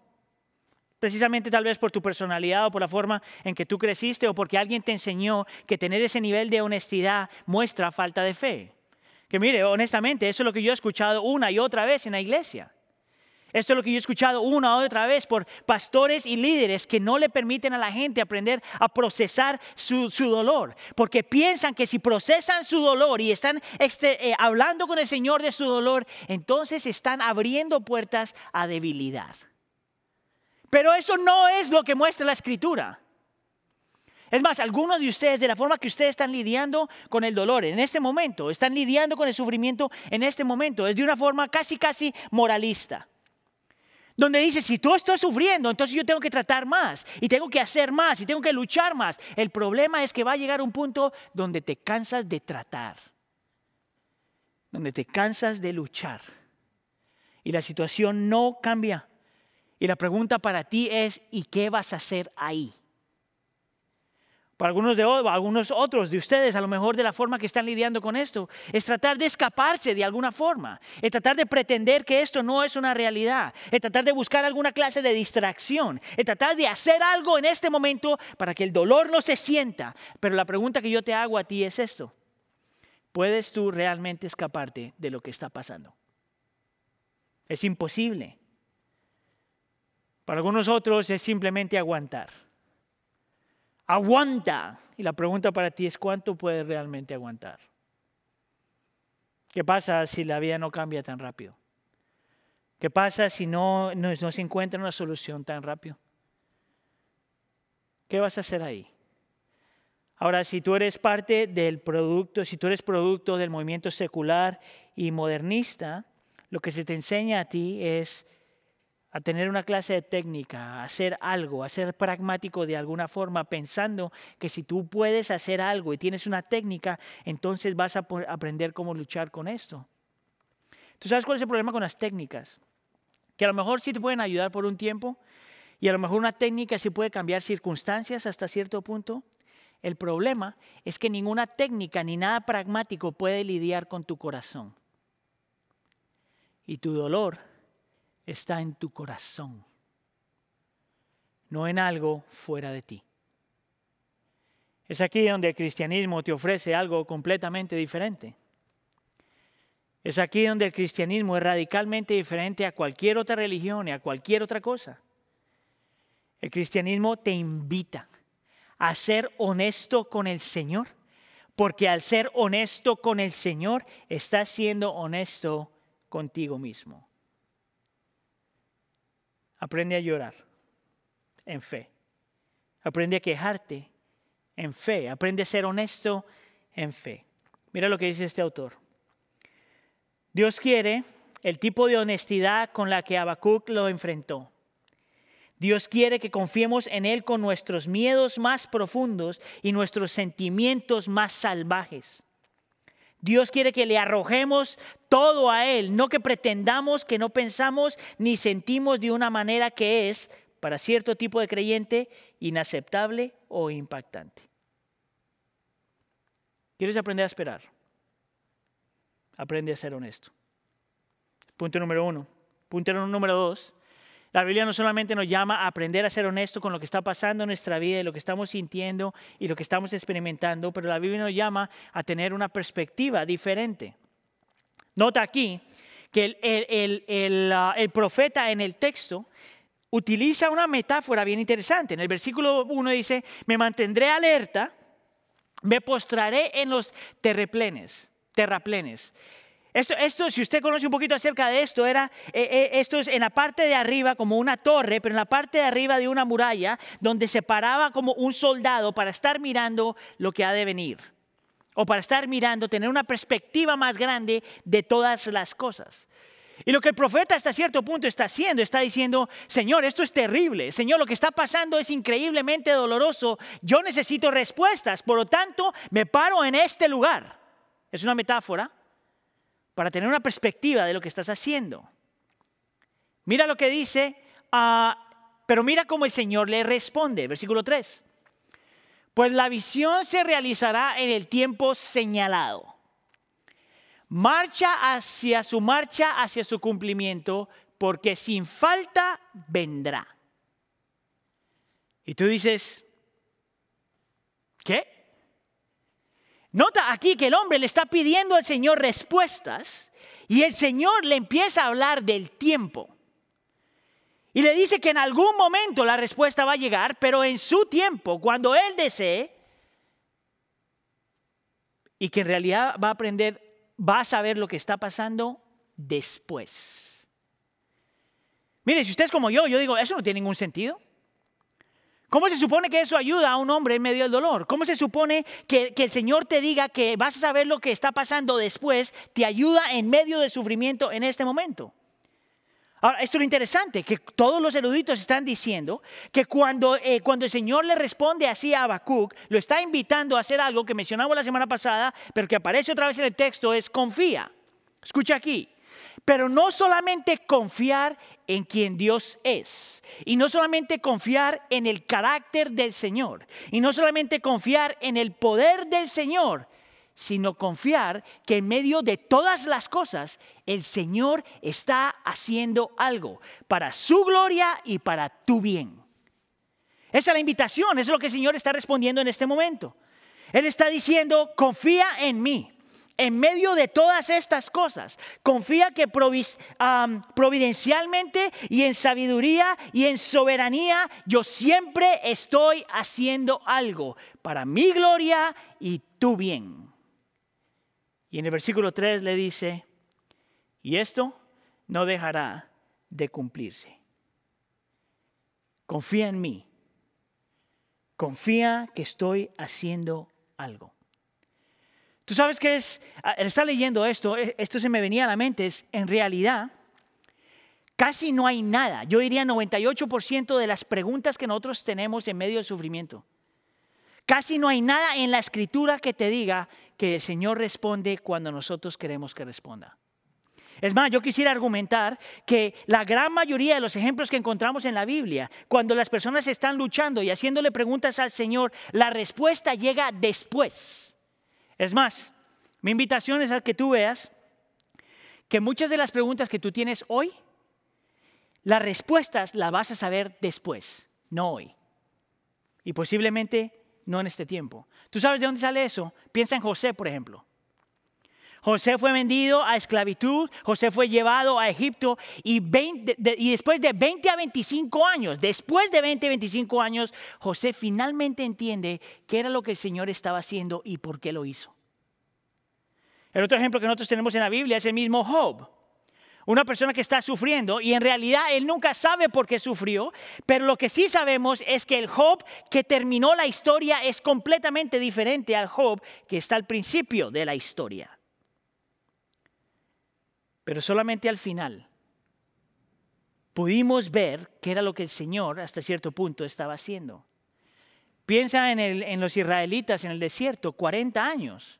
precisamente tal vez por tu personalidad o por la forma en que tú creciste o porque alguien te enseñó que tener ese nivel de honestidad muestra falta de fe. Que mire, honestamente, eso es lo que yo he escuchado una y otra vez en la iglesia. Esto es lo que yo he escuchado una y otra vez por pastores y líderes que no le permiten a la gente aprender a procesar su, dolor, porque piensan que si procesan su dolor y están este, eh, hablando con el Señor de su dolor, entonces están abriendo puertas a debilidad. Pero eso no es lo que muestra la escritura. Es más, algunos de ustedes, de la forma que ustedes están lidiando con el dolor en este momento, están lidiando con el sufrimiento en este momento, es de una forma casi, casi moralista. Donde dice, si tú estás sufriendo, entonces yo tengo que tratar más y tengo que hacer más y tengo que luchar más. El problema es que va a llegar un punto donde te cansas de tratar, donde te cansas de luchar y la situación no cambia. Y la pregunta para ti es, ¿y qué vas a hacer ahí? Para algunos de algunos otros de ustedes, a lo mejor de la forma que están lidiando con esto, es tratar de escaparse de alguna forma, es tratar de pretender que esto no es una realidad, es tratar de buscar alguna clase de distracción, es tratar de hacer algo en este momento para que el dolor no se sienta. Pero la pregunta que yo te hago a ti es esto. ¿Puedes tú realmente escaparte de lo que está pasando? Es imposible. Para algunos otros es simplemente aguantar. Aguanta. Y la pregunta para ti es, ¿cuánto puedes realmente aguantar? ¿Qué pasa si la vida no cambia tan rápido? ¿Qué pasa si no, se encuentra una solución tan rápido? ¿Qué vas a hacer ahí? Ahora, si tú eres parte del producto, si tú eres producto del movimiento secular y modernista, lo que se te enseña a ti es a tener una clase de técnica, a hacer algo, a ser pragmático de alguna forma, pensando que si tú puedes hacer algo y tienes una técnica, entonces vas a aprender cómo luchar con esto. ¿Tú sabes cuál es el problema con las técnicas? Que a lo mejor sí te pueden ayudar por un tiempo y a lo mejor una técnica sí puede cambiar circunstancias hasta cierto punto. El problema es que ninguna técnica ni nada pragmático puede lidiar con tu corazón. Y tu dolor está en tu corazón, no en algo fuera de ti. Es aquí donde el cristianismo te ofrece algo completamente diferente. Es aquí donde el cristianismo es radicalmente diferente a cualquier otra religión y a cualquier otra cosa. El cristianismo te invita a ser honesto con el Señor, porque al ser honesto con el Señor, estás siendo honesto contigo mismo. Aprende a llorar en fe. Aprende a quejarte en fe. Aprende a ser honesto en fe. Mira lo que dice este autor. Dios quiere el tipo de honestidad con la que Habacuc lo enfrentó. Dios quiere que confiemos en Él con nuestros miedos más profundos y nuestros sentimientos más salvajes. Dios quiere que le arrojemos todo a Él, no que pretendamos que no pensamos ni sentimos de una manera que es, para cierto tipo de creyente, inaceptable o impactante. ¿Quieres aprender a esperar? Aprende a ser honesto. Punto número uno. Punto número dos. La Biblia no solamente nos llama a aprender a ser honesto con lo que está pasando en nuestra vida y lo que estamos sintiendo y lo que estamos experimentando, pero la Biblia nos llama a tener una perspectiva diferente. Nota aquí que el, ah, profeta en el texto utiliza una metáfora bien interesante. En el versículo 1 dice, me mantendré alerta me postraré en los terraplenes, terraplenes. Esto, esto, si usted conoce un poquito acerca de esto, era, eh, eh, esto es en la parte de arriba como una torre, pero en la parte de arriba de una muralla, donde se paraba como un soldado para estar mirando lo que ha de venir. O para estar mirando, tener una perspectiva más grande de todas las cosas. Y lo que el profeta hasta cierto punto está haciendo, está diciendo, Señor, esto es terrible, Señor, lo que está pasando es increíblemente doloroso, yo necesito respuestas, por lo tanto, me paro en este lugar. Es una metáfora para tener una perspectiva de lo que estás haciendo. Mira lo que dice, ah, pero mira cómo el Señor le responde, versículo 3. Pues la visión se realizará en el tiempo señalado. Marcha hacia su marcha, hacia su cumplimiento, porque sin falta vendrá. Y tú dices, ¿qué? Nota aquí que el hombre le está pidiendo al Señor respuestas y el Señor le empieza a hablar del tiempo. Y le dice que en algún momento la respuesta va a llegar, pero en su tiempo, cuando Él desee, y que en realidad va a aprender, va a saber lo que está pasando después. Mire, si usted es como yo, yo digo, eso no tiene ningún sentido. ¿Cómo se supone que eso ayuda a un hombre en medio del dolor? ¿Cómo se supone que, el Señor te diga que vas a saber lo que está pasando después, te ayuda en medio del sufrimiento en este momento? Ahora, esto es lo interesante, que todos los eruditos están diciendo que cuando, eh, cuando el Señor le responde así a Habacuc, lo está invitando a hacer algo que mencionamos la semana pasada, pero que aparece otra vez en el texto, es confía. Escucha aquí. Pero no solamente confiar en quien Dios es, y no solamente confiar en el carácter del Señor, y no solamente confiar en el poder del Señor, sino confiar que en medio de todas las cosas el Señor está haciendo algo para su gloria y para tu bien. Esa es la invitación, es lo que el Señor está respondiendo en este momento. Él está diciendo, confía en mí en medio de todas estas cosas, confía que providencialmente y en sabiduría y en soberanía yo siempre estoy haciendo algo para mi gloria y tu bien. Y en el versículo 3 le dice, y esto no dejará de cumplirse. Confía en mí. Confía que estoy haciendo algo. Tú sabes que es, al ah, estar leyendo esto, eh, esto se me venía a la mente, es en realidad casi no hay nada, yo diría 98% de las preguntas que nosotros tenemos en medio del sufrimiento. Casi no hay nada en la escritura que te diga que el Señor responde cuando nosotros queremos que responda. Es más, yo quisiera argumentar que la gran mayoría de los ejemplos que encontramos en la Biblia, cuando las personas están luchando y haciéndole preguntas al Señor, la respuesta llega después. Es más, mi invitación es a que tú veas que muchas de las preguntas que tú tienes hoy, las respuestas las vas a saber después, no hoy. Y posiblemente no en este tiempo. ¿Tú sabes de dónde sale eso? Piensa en José, por ejemplo. José fue vendido a esclavitud, José fue llevado a Egipto y, después de 20 a 25 años, después de 20 a 25 años, José finalmente entiende qué era lo que el Señor estaba haciendo y por qué lo hizo. El otro ejemplo que nosotros tenemos en la Biblia es el mismo Job. Una persona que está sufriendo y en realidad él nunca sabe por qué sufrió, pero lo que sí sabemos es que el Job que terminó la historia es completamente diferente al Job que está al principio de la historia pero solamente al final pudimos ver qué era lo que el Señor hasta cierto punto estaba haciendo. Piensa en, los israelitas en el desierto, 40 años.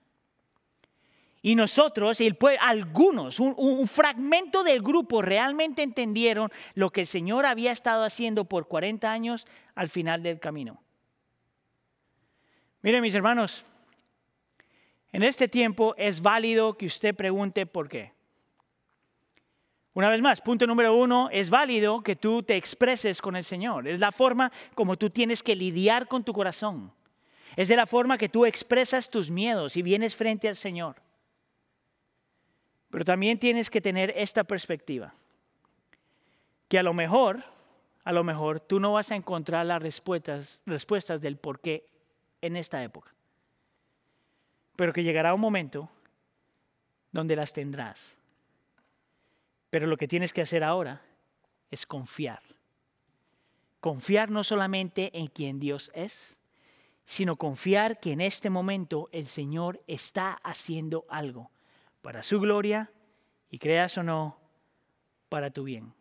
Y nosotros, el algunos, un, un, fragmento del grupo realmente entendieron lo que el Señor había estado haciendo por 40 años al final del camino. Miren mis hermanos, en este tiempo es válido que usted pregunte por qué. Una vez más, punto número uno, es válido que tú te expreses con el Señor. Es la forma como tú tienes que lidiar con tu corazón. Es de la forma que tú expresas tus miedos y vienes frente al Señor. Pero también tienes que tener esta perspectiva. Que a lo mejor, a lo mejor tú no vas a encontrar las respuestas, respuestas del por qué en esta época. pero que llegará un momento donde las tendrás. Pero lo que tienes que hacer ahora es confiar. Confiar no solamente en quien Dios es, sino confiar que en este momento el Señor está haciendo algo para su gloria y creas o no, para tu bien.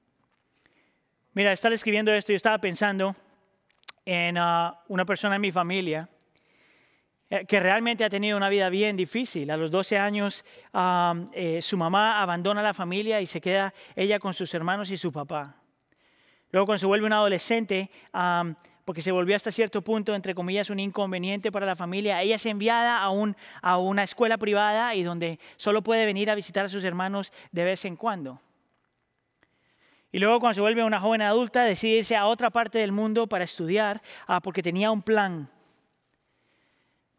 Mira, estar escribiendo esto, yo estaba pensando en ah, una persona en mi familia que realmente ha tenido una vida bien difícil. A los 12 años eh, su mamá abandona la familia y se queda ella con sus hermanos y su papá. Luego cuando se vuelve una adolescente, porque se volvió hasta cierto punto, entre comillas, un inconveniente para la familia, ella es enviada a, un, a una escuela privada y donde solo puede venir a visitar a sus hermanos de vez en cuando. Y luego cuando se vuelve una joven adulta decide irse a otra parte del mundo para estudiar ah, porque tenía un plan.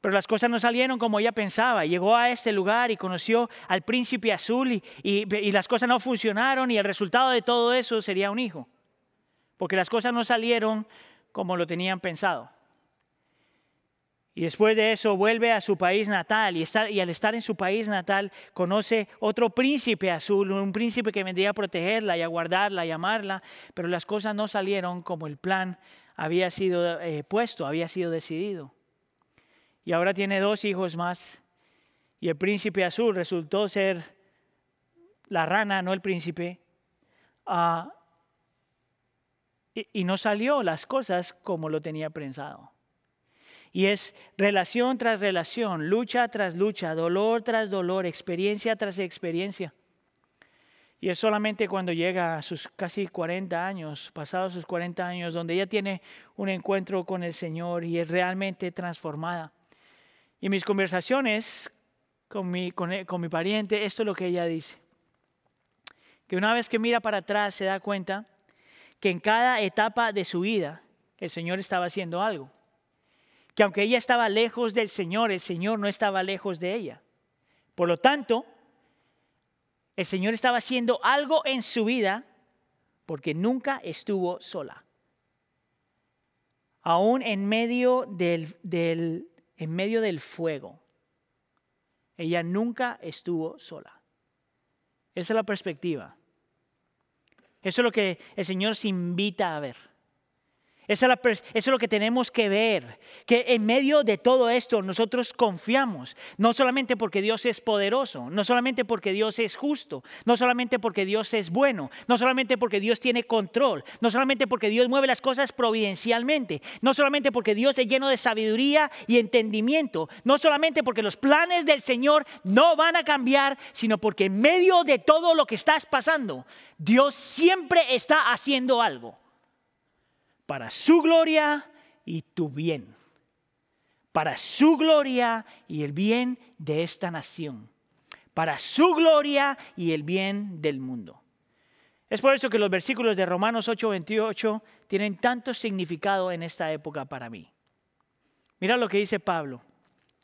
Pero las cosas no salieron como ella pensaba. Llegó a este lugar y conoció al príncipe azul y, las cosas no funcionaron y el resultado de todo eso sería un hijo. Porque las cosas no salieron como lo tenían pensado. Y después de eso vuelve a su país natal y, y, al estar en su país natal conoce otro príncipe azul, un príncipe que vendría a protegerla y a guardarla y amarla, pero las cosas no salieron como el plan había sido eh, puesto, había sido decidido. Y ahora tiene dos hijos más y el príncipe azul resultó ser la rana, no el príncipe, uh, y, y no salió las cosas como lo tenía pensado. Y es relación tras relación, lucha tras lucha, dolor tras dolor, experiencia tras experiencia. Y es solamente cuando llega a sus casi 40 años, pasados sus 40 años, donde ella tiene un encuentro con el Señor y es realmente transformada. Y mis conversaciones con mi, con, con mi pariente, esto es lo que ella dice. Que una vez que mira para atrás se da cuenta que en cada etapa de su vida el Señor estaba haciendo algo que aunque ella estaba lejos del Señor, el Señor no estaba lejos de ella. Por lo tanto, el Señor estaba haciendo algo en su vida porque nunca estuvo sola. Aún en medio del, en medio del fuego, ella nunca estuvo sola. Esa es la perspectiva. Eso es lo que el Señor se invita a ver. Eso es, lo que tenemos que ver, que en medio de todo esto nosotros confiamos, no solamente porque Dios es poderoso, no solamente porque Dios es justo, no solamente porque Dios es bueno, no solamente porque Dios tiene control, no solamente porque Dios mueve las cosas providencialmente, no solamente porque Dios es lleno de sabiduría y entendimiento, no solamente porque los planes del Señor no van a cambiar, sino porque en medio de todo lo que estás pasando, Dios siempre está haciendo algo para su gloria y tu bien, para su gloria y el bien de esta nación, para su gloria y el bien del mundo. Es por eso que los versículos de Romanos 8:28 tienen tanto significado en esta época para mí. Mira lo que dice Pablo.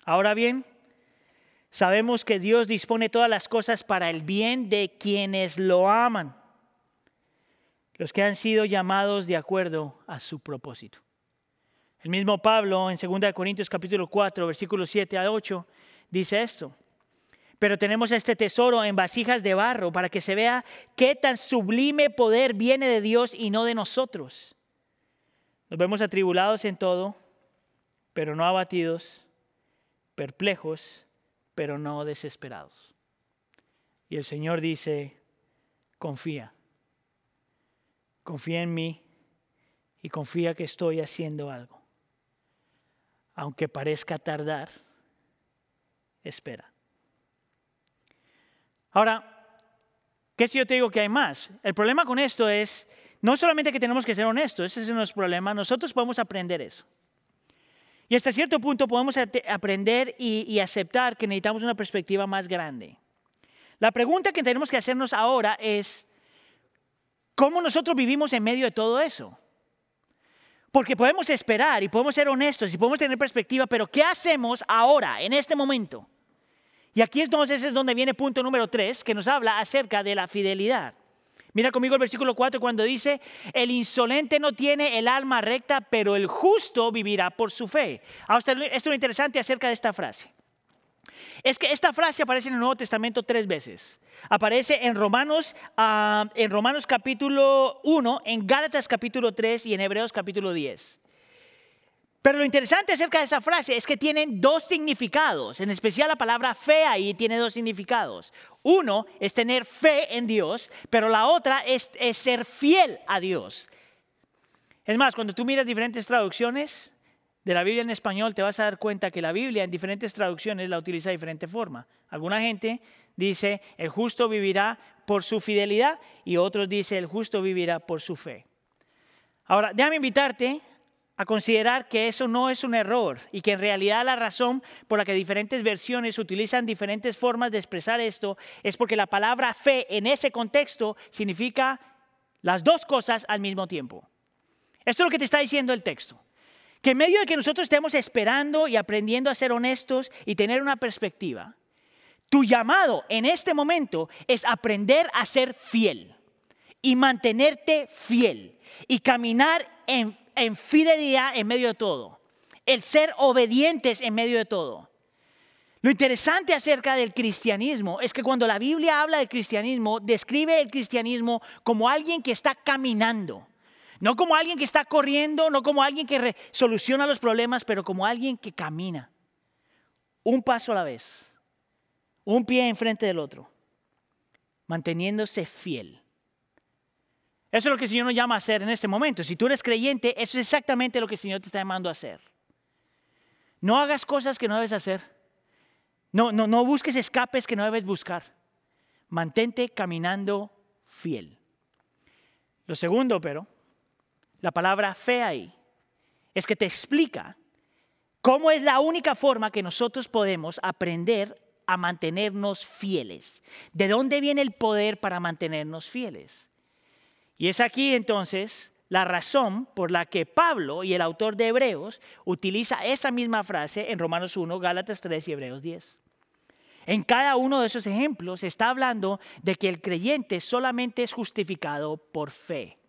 Ahora bien, sabemos que Dios dispone todas las cosas para el bien de quienes lo aman los que han sido llamados de acuerdo a su propósito. El mismo Pablo en 2 Corintios capítulo 4, versículos 7 a 8, dice esto. Pero tenemos este tesoro en vasijas de barro para que se vea qué tan sublime poder viene de Dios y no de nosotros. Nos vemos atribulados en todo, pero no abatidos, perplejos, pero no desesperados. Y el Señor dice, confía confía en mí y confía que estoy haciendo algo. Aunque parezca tardar, espera. Ahora, ¿qué si yo te digo que hay más? El problema con esto es, no solamente que tenemos que ser honestos, ese es nuestro problema, nosotros podemos aprender eso. Y hasta cierto punto podemos aprender y, y aceptar que necesitamos una perspectiva más grande. La pregunta que tenemos que hacernos ahora es, ¿Cómo nosotros vivimos en medio de todo eso? Porque podemos esperar y podemos ser honestos y podemos tener perspectiva, pero ¿qué hacemos ahora, en este momento? Y aquí entonces es donde viene punto número tres, que nos habla acerca de la fidelidad. Mira conmigo el versículo 4 cuando dice, el insolente no tiene el alma recta, pero el justo vivirá por su fe. Ahora, esto es lo interesante acerca de esta frase. Es que esta frase aparece en el Nuevo Testamento tres veces. Aparece en Romanos, ah, en Romanos capítulo 1, en Gálatas capítulo 3 y en Hebreos capítulo 10. Pero lo interesante acerca de esa frase es que tienen dos significados, en especial la palabra fe ahí tiene dos significados. Uno es tener fe en Dios, pero la otra es, es ser fiel a Dios. Es más, cuando tú miras diferentes traducciones de la Biblia en español, te vas a dar cuenta que la Biblia en diferentes traducciones la utiliza de diferente forma. Alguna gente dice, el justo vivirá por su fidelidad y otros dice, el justo vivirá por su fe. Ahora, déjame invitarte a considerar que eso no es un error y que en realidad la razón por la que diferentes versiones utilizan diferentes formas de expresar esto es porque la palabra fe en ese contexto significa las dos cosas al mismo tiempo. Esto es lo que te está diciendo el texto. Que en medio de que nosotros estemos esperando y aprendiendo a ser honestos y tener una perspectiva, tu llamado en este momento es aprender a ser fiel y mantenerte fiel y caminar en en fidelidad en medio de todo. El ser obedientes en medio de todo. Lo interesante acerca del cristianismo es que cuando la Biblia habla del cristianismo, describe el cristianismo como alguien que está caminando. No como alguien que está corriendo, no como alguien que soluciona los problemas, pero como alguien que camina. Un paso a la vez. Un pie enfrente del otro. Manteniéndose fiel. Eso es lo que el Señor nos llama a hacer en este momento. Si tú eres creyente, eso es exactamente lo que el Señor te está llamando a hacer. No hagas cosas que no debes hacer. No, no, no busques escapes que no debes buscar. Mantente caminando fiel. Lo segundo, pero, la palabra fe ahí, es que te explica cómo es la única forma que nosotros podemos aprender a mantenernos fieles. ¿De dónde viene el poder para mantenernos fieles? Y es aquí entonces la razón por la que Pablo y el autor de Hebreos utiliza esa misma frase en Romanos 1, Gálatas 3 y Hebreos 10. En cada uno de esos ejemplos está hablando de que el creyente solamente es justificado por fe.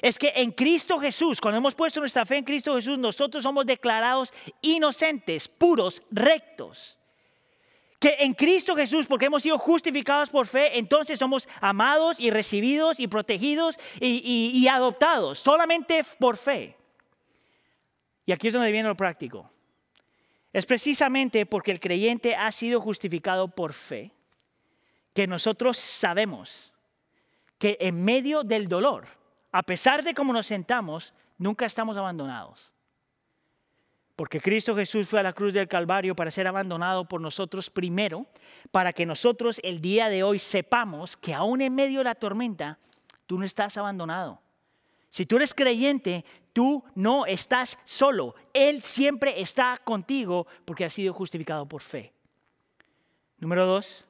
Es que en Cristo Jesús, cuando hemos puesto nuestra fe en Cristo Jesús, nosotros somos declarados inocentes, puros, rectos que en Cristo Jesús, porque hemos sido justificados por fe, entonces somos amados y recibidos y protegidos y, adoptados, solamente por fe. Y aquí es donde viene lo práctico. Es precisamente porque el creyente ha sido justificado por fe que nosotros sabemos que en medio del dolor, a pesar de cómo nos sentamos, nunca estamos abandonados. Porque Cristo Jesús fue a la cruz del Calvario para ser abandonado por nosotros primero, para que nosotros el día de hoy sepamos que aún en medio de la tormenta, tú no estás abandonado. Si tú eres creyente, tú no estás solo. Él siempre está contigo porque has sido justificado por fe. Número dos,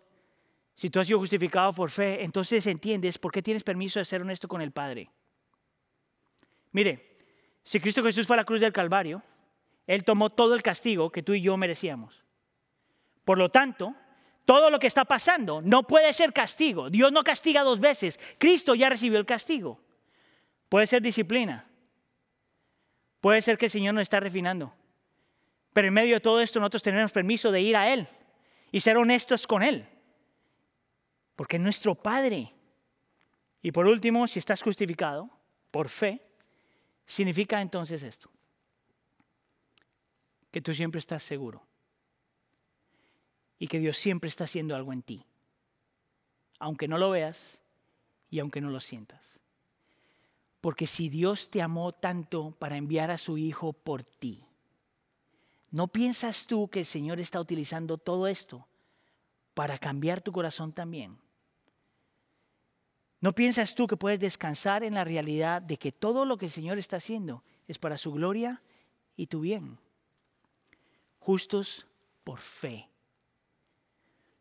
si tú has sido justificado por fe, entonces entiendes por qué tienes permiso de ser honesto con el Padre. Mire, si Cristo Jesús fue a la cruz del Calvario, él tomó todo el castigo que tú y yo merecíamos. Por lo tanto, todo lo que está pasando no puede ser castigo. Dios no castiga dos veces. Cristo ya recibió el castigo. Puede ser disciplina. Puede ser que el Señor nos está refinando. Pero en medio de todo esto nosotros tenemos permiso de ir a Él y ser honestos con Él. Porque es nuestro Padre. Y por último, si estás justificado por fe, significa entonces esto que tú siempre estás seguro y que Dios siempre está haciendo algo en ti, aunque no lo veas y aunque no lo sientas. Porque si Dios te amó tanto para enviar a su Hijo por ti, ¿no piensas tú que el Señor está utilizando todo esto para cambiar tu corazón también? ¿No piensas tú que puedes descansar en la realidad de que todo lo que el Señor está haciendo es para su gloria y tu bien? justos por fe.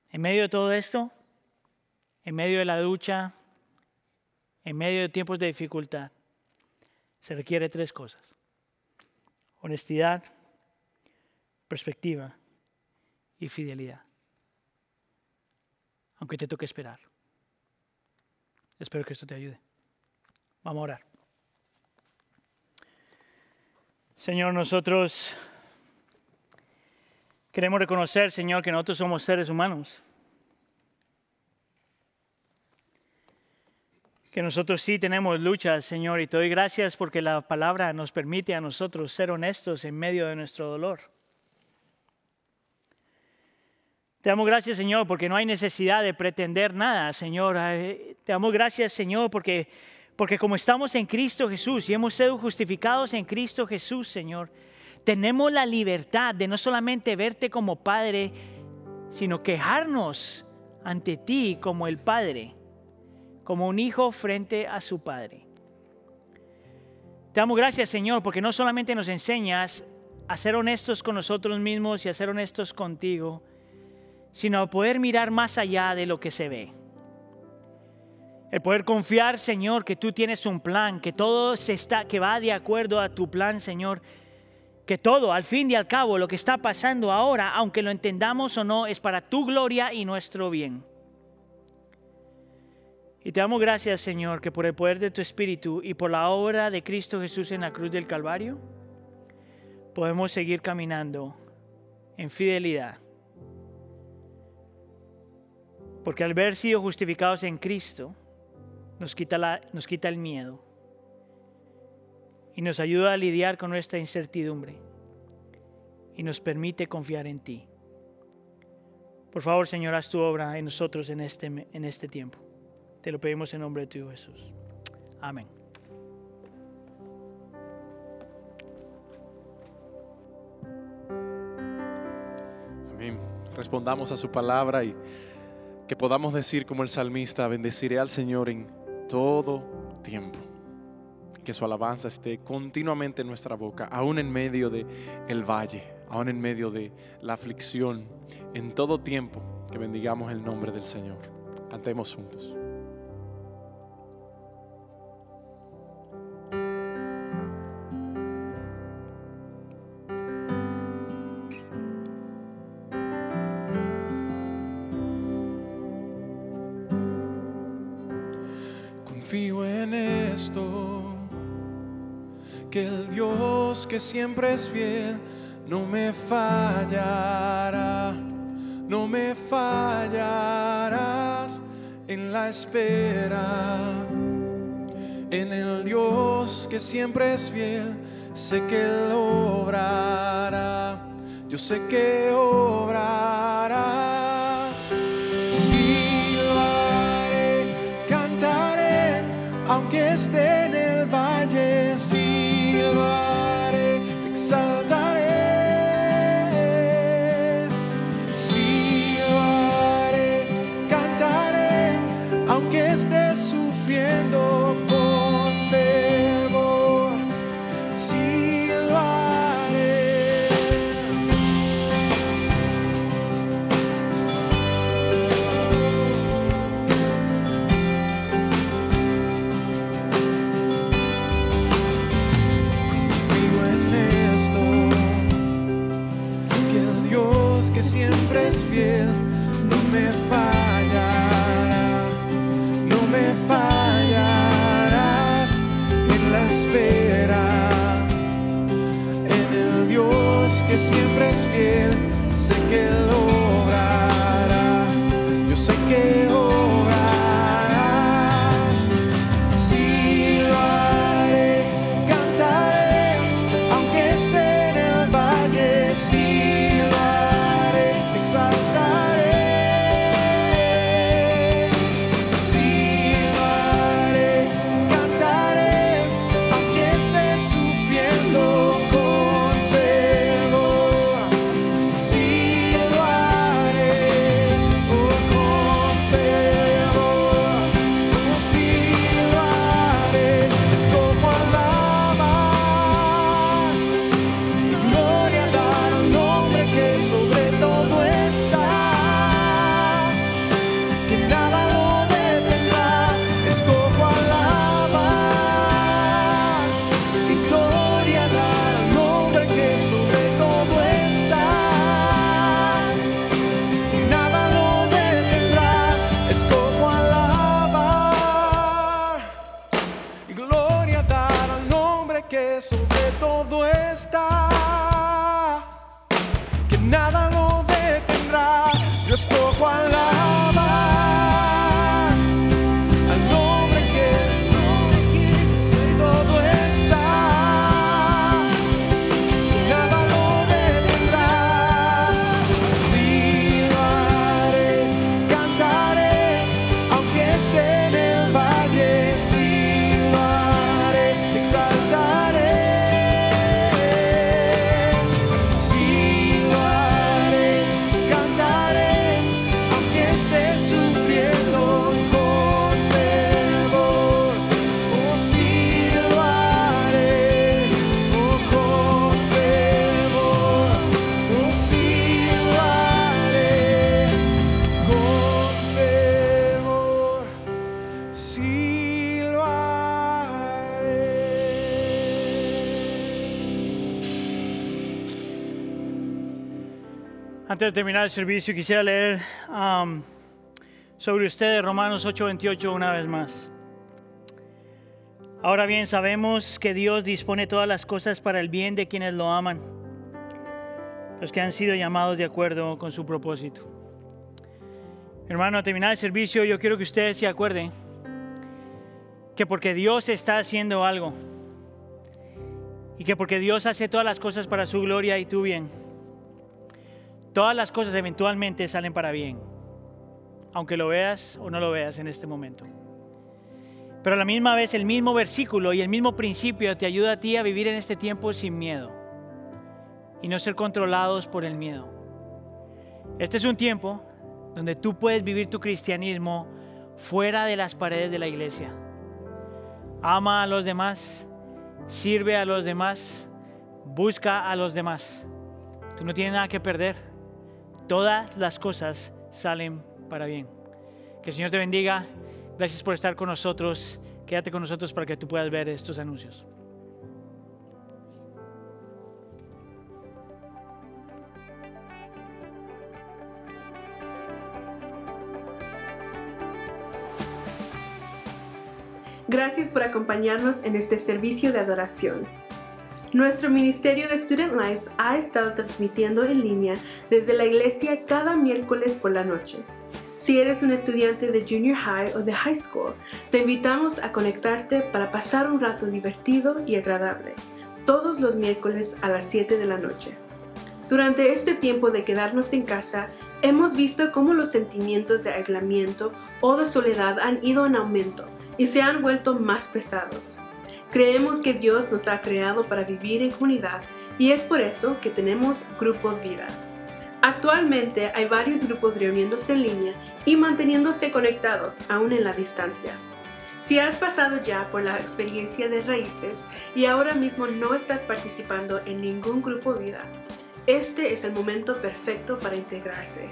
En medio de todo esto, en medio de la lucha, en medio de tiempos de dificultad, se requiere tres cosas. Honestidad, perspectiva y fidelidad. Aunque te toque esperar. Espero que esto te ayude. Vamos a orar. Señor, nosotros Queremos reconocer, Señor, que nosotros somos seres humanos. Que nosotros sí tenemos luchas, Señor, y te doy gracias porque la palabra nos permite a nosotros ser honestos en medio de nuestro dolor. Te damos gracias, Señor, porque no hay necesidad de pretender nada, Señor. Te damos gracias, Señor, porque, porque como estamos en Cristo Jesús y hemos sido justificados en Cristo Jesús, Señor, tenemos la libertad de no solamente verte como Padre, sino quejarnos ante ti como el Padre, como un hijo frente a su Padre. Te damos gracias, Señor, porque no solamente nos enseñas a ser honestos con nosotros mismos y a ser honestos contigo, sino poder mirar más allá de lo que se ve. El poder confiar, Señor, que tú tienes un plan, que todo se está, que va de acuerdo a tu plan, Señor. Que todo, al fin y al cabo, lo que está pasando ahora, aunque lo entendamos o no, es para tu gloria y nuestro bien. Y te damos gracias, Señor, que por el poder de tu Espíritu y por la obra de Cristo Jesús en la cruz del Calvario, podemos seguir caminando en fidelidad porque al haber sido justificados en Cristo, nos quita, la, nos quita el miedo y nos ayuda a lidiar con nuestra incertidumbre y nos permite confiar en ti. Por favor, Señor, haz tu obra en nosotros en este, en este tiempo. Te lo pedimos en nombre de tu Jesús. Amén. Amén. Respondamos a su palabra y que podamos decir como el salmista, bendeciré al Señor en todo tiempo. Que su alabanza esté continuamente en nuestra boca, aún en medio de el valle, aún en medio de la aflicción, en todo tiempo que bendigamos el nombre del Señor. Cantemos juntos. Siempre es fiel no me fallará, no me fallarás en la espera. En el Dios que siempre es fiel, sé que obrará, yo sé que obrarás. Antes de terminar el servicio, quisiera leer um, sobre ustedes Romanos 8:28 una vez más. Ahora bien, sabemos que Dios dispone todas las cosas para el bien de quienes lo aman, los que han sido llamados de acuerdo con su propósito. Hermano, al terminar el servicio, yo quiero que ustedes se acuerden que porque Dios está haciendo algo y que porque Dios hace todas las cosas para su gloria y tu bien, todas las cosas eventualmente salen para bien, aunque lo veas o no lo veas en este momento. Pero a la misma vez el mismo versículo y el mismo principio te ayuda a ti a vivir en este tiempo sin miedo y no ser controlados por el miedo. Este es un tiempo donde tú puedes vivir tu cristianismo fuera de las paredes de la iglesia. Ama a los demás, sirve a los demás, busca a los demás. Tú no tienes nada que perder. Todas las cosas salen para bien. Que el Señor te bendiga. Gracias por estar con nosotros. Quédate con nosotros para que tú puedas ver estos anuncios. Gracias por acompañarnos en este servicio de adoración. Nuestro Ministerio de Student Life ha estado transmitiendo en línea desde la iglesia cada miércoles por la noche. Si eres un estudiante de junior high o de high school, te invitamos a conectarte para pasar un rato divertido y agradable, todos los miércoles a las 7 de la noche. Durante este tiempo de quedarnos en casa, hemos visto cómo los sentimientos de aislamiento o de soledad han ido en aumento y se han vuelto más pesados. Creemos que Dios nos ha creado para vivir en comunidad y es por eso que tenemos grupos vida. Actualmente hay varios grupos reuniéndose en línea y manteniéndose conectados aún en la distancia. Si has pasado ya por la experiencia de raíces y ahora mismo no estás participando en ningún grupo vida, este es el momento perfecto para integrarte.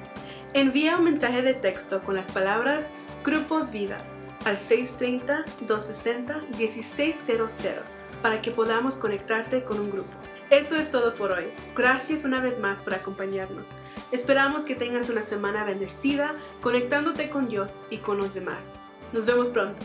Envía un mensaje de texto con las palabras Grupos Vida al 630-260-1600 para que podamos conectarte con un grupo. Eso es todo por hoy. Gracias una vez más por acompañarnos. Esperamos que tengas una semana bendecida conectándote con Dios y con los demás. Nos vemos pronto.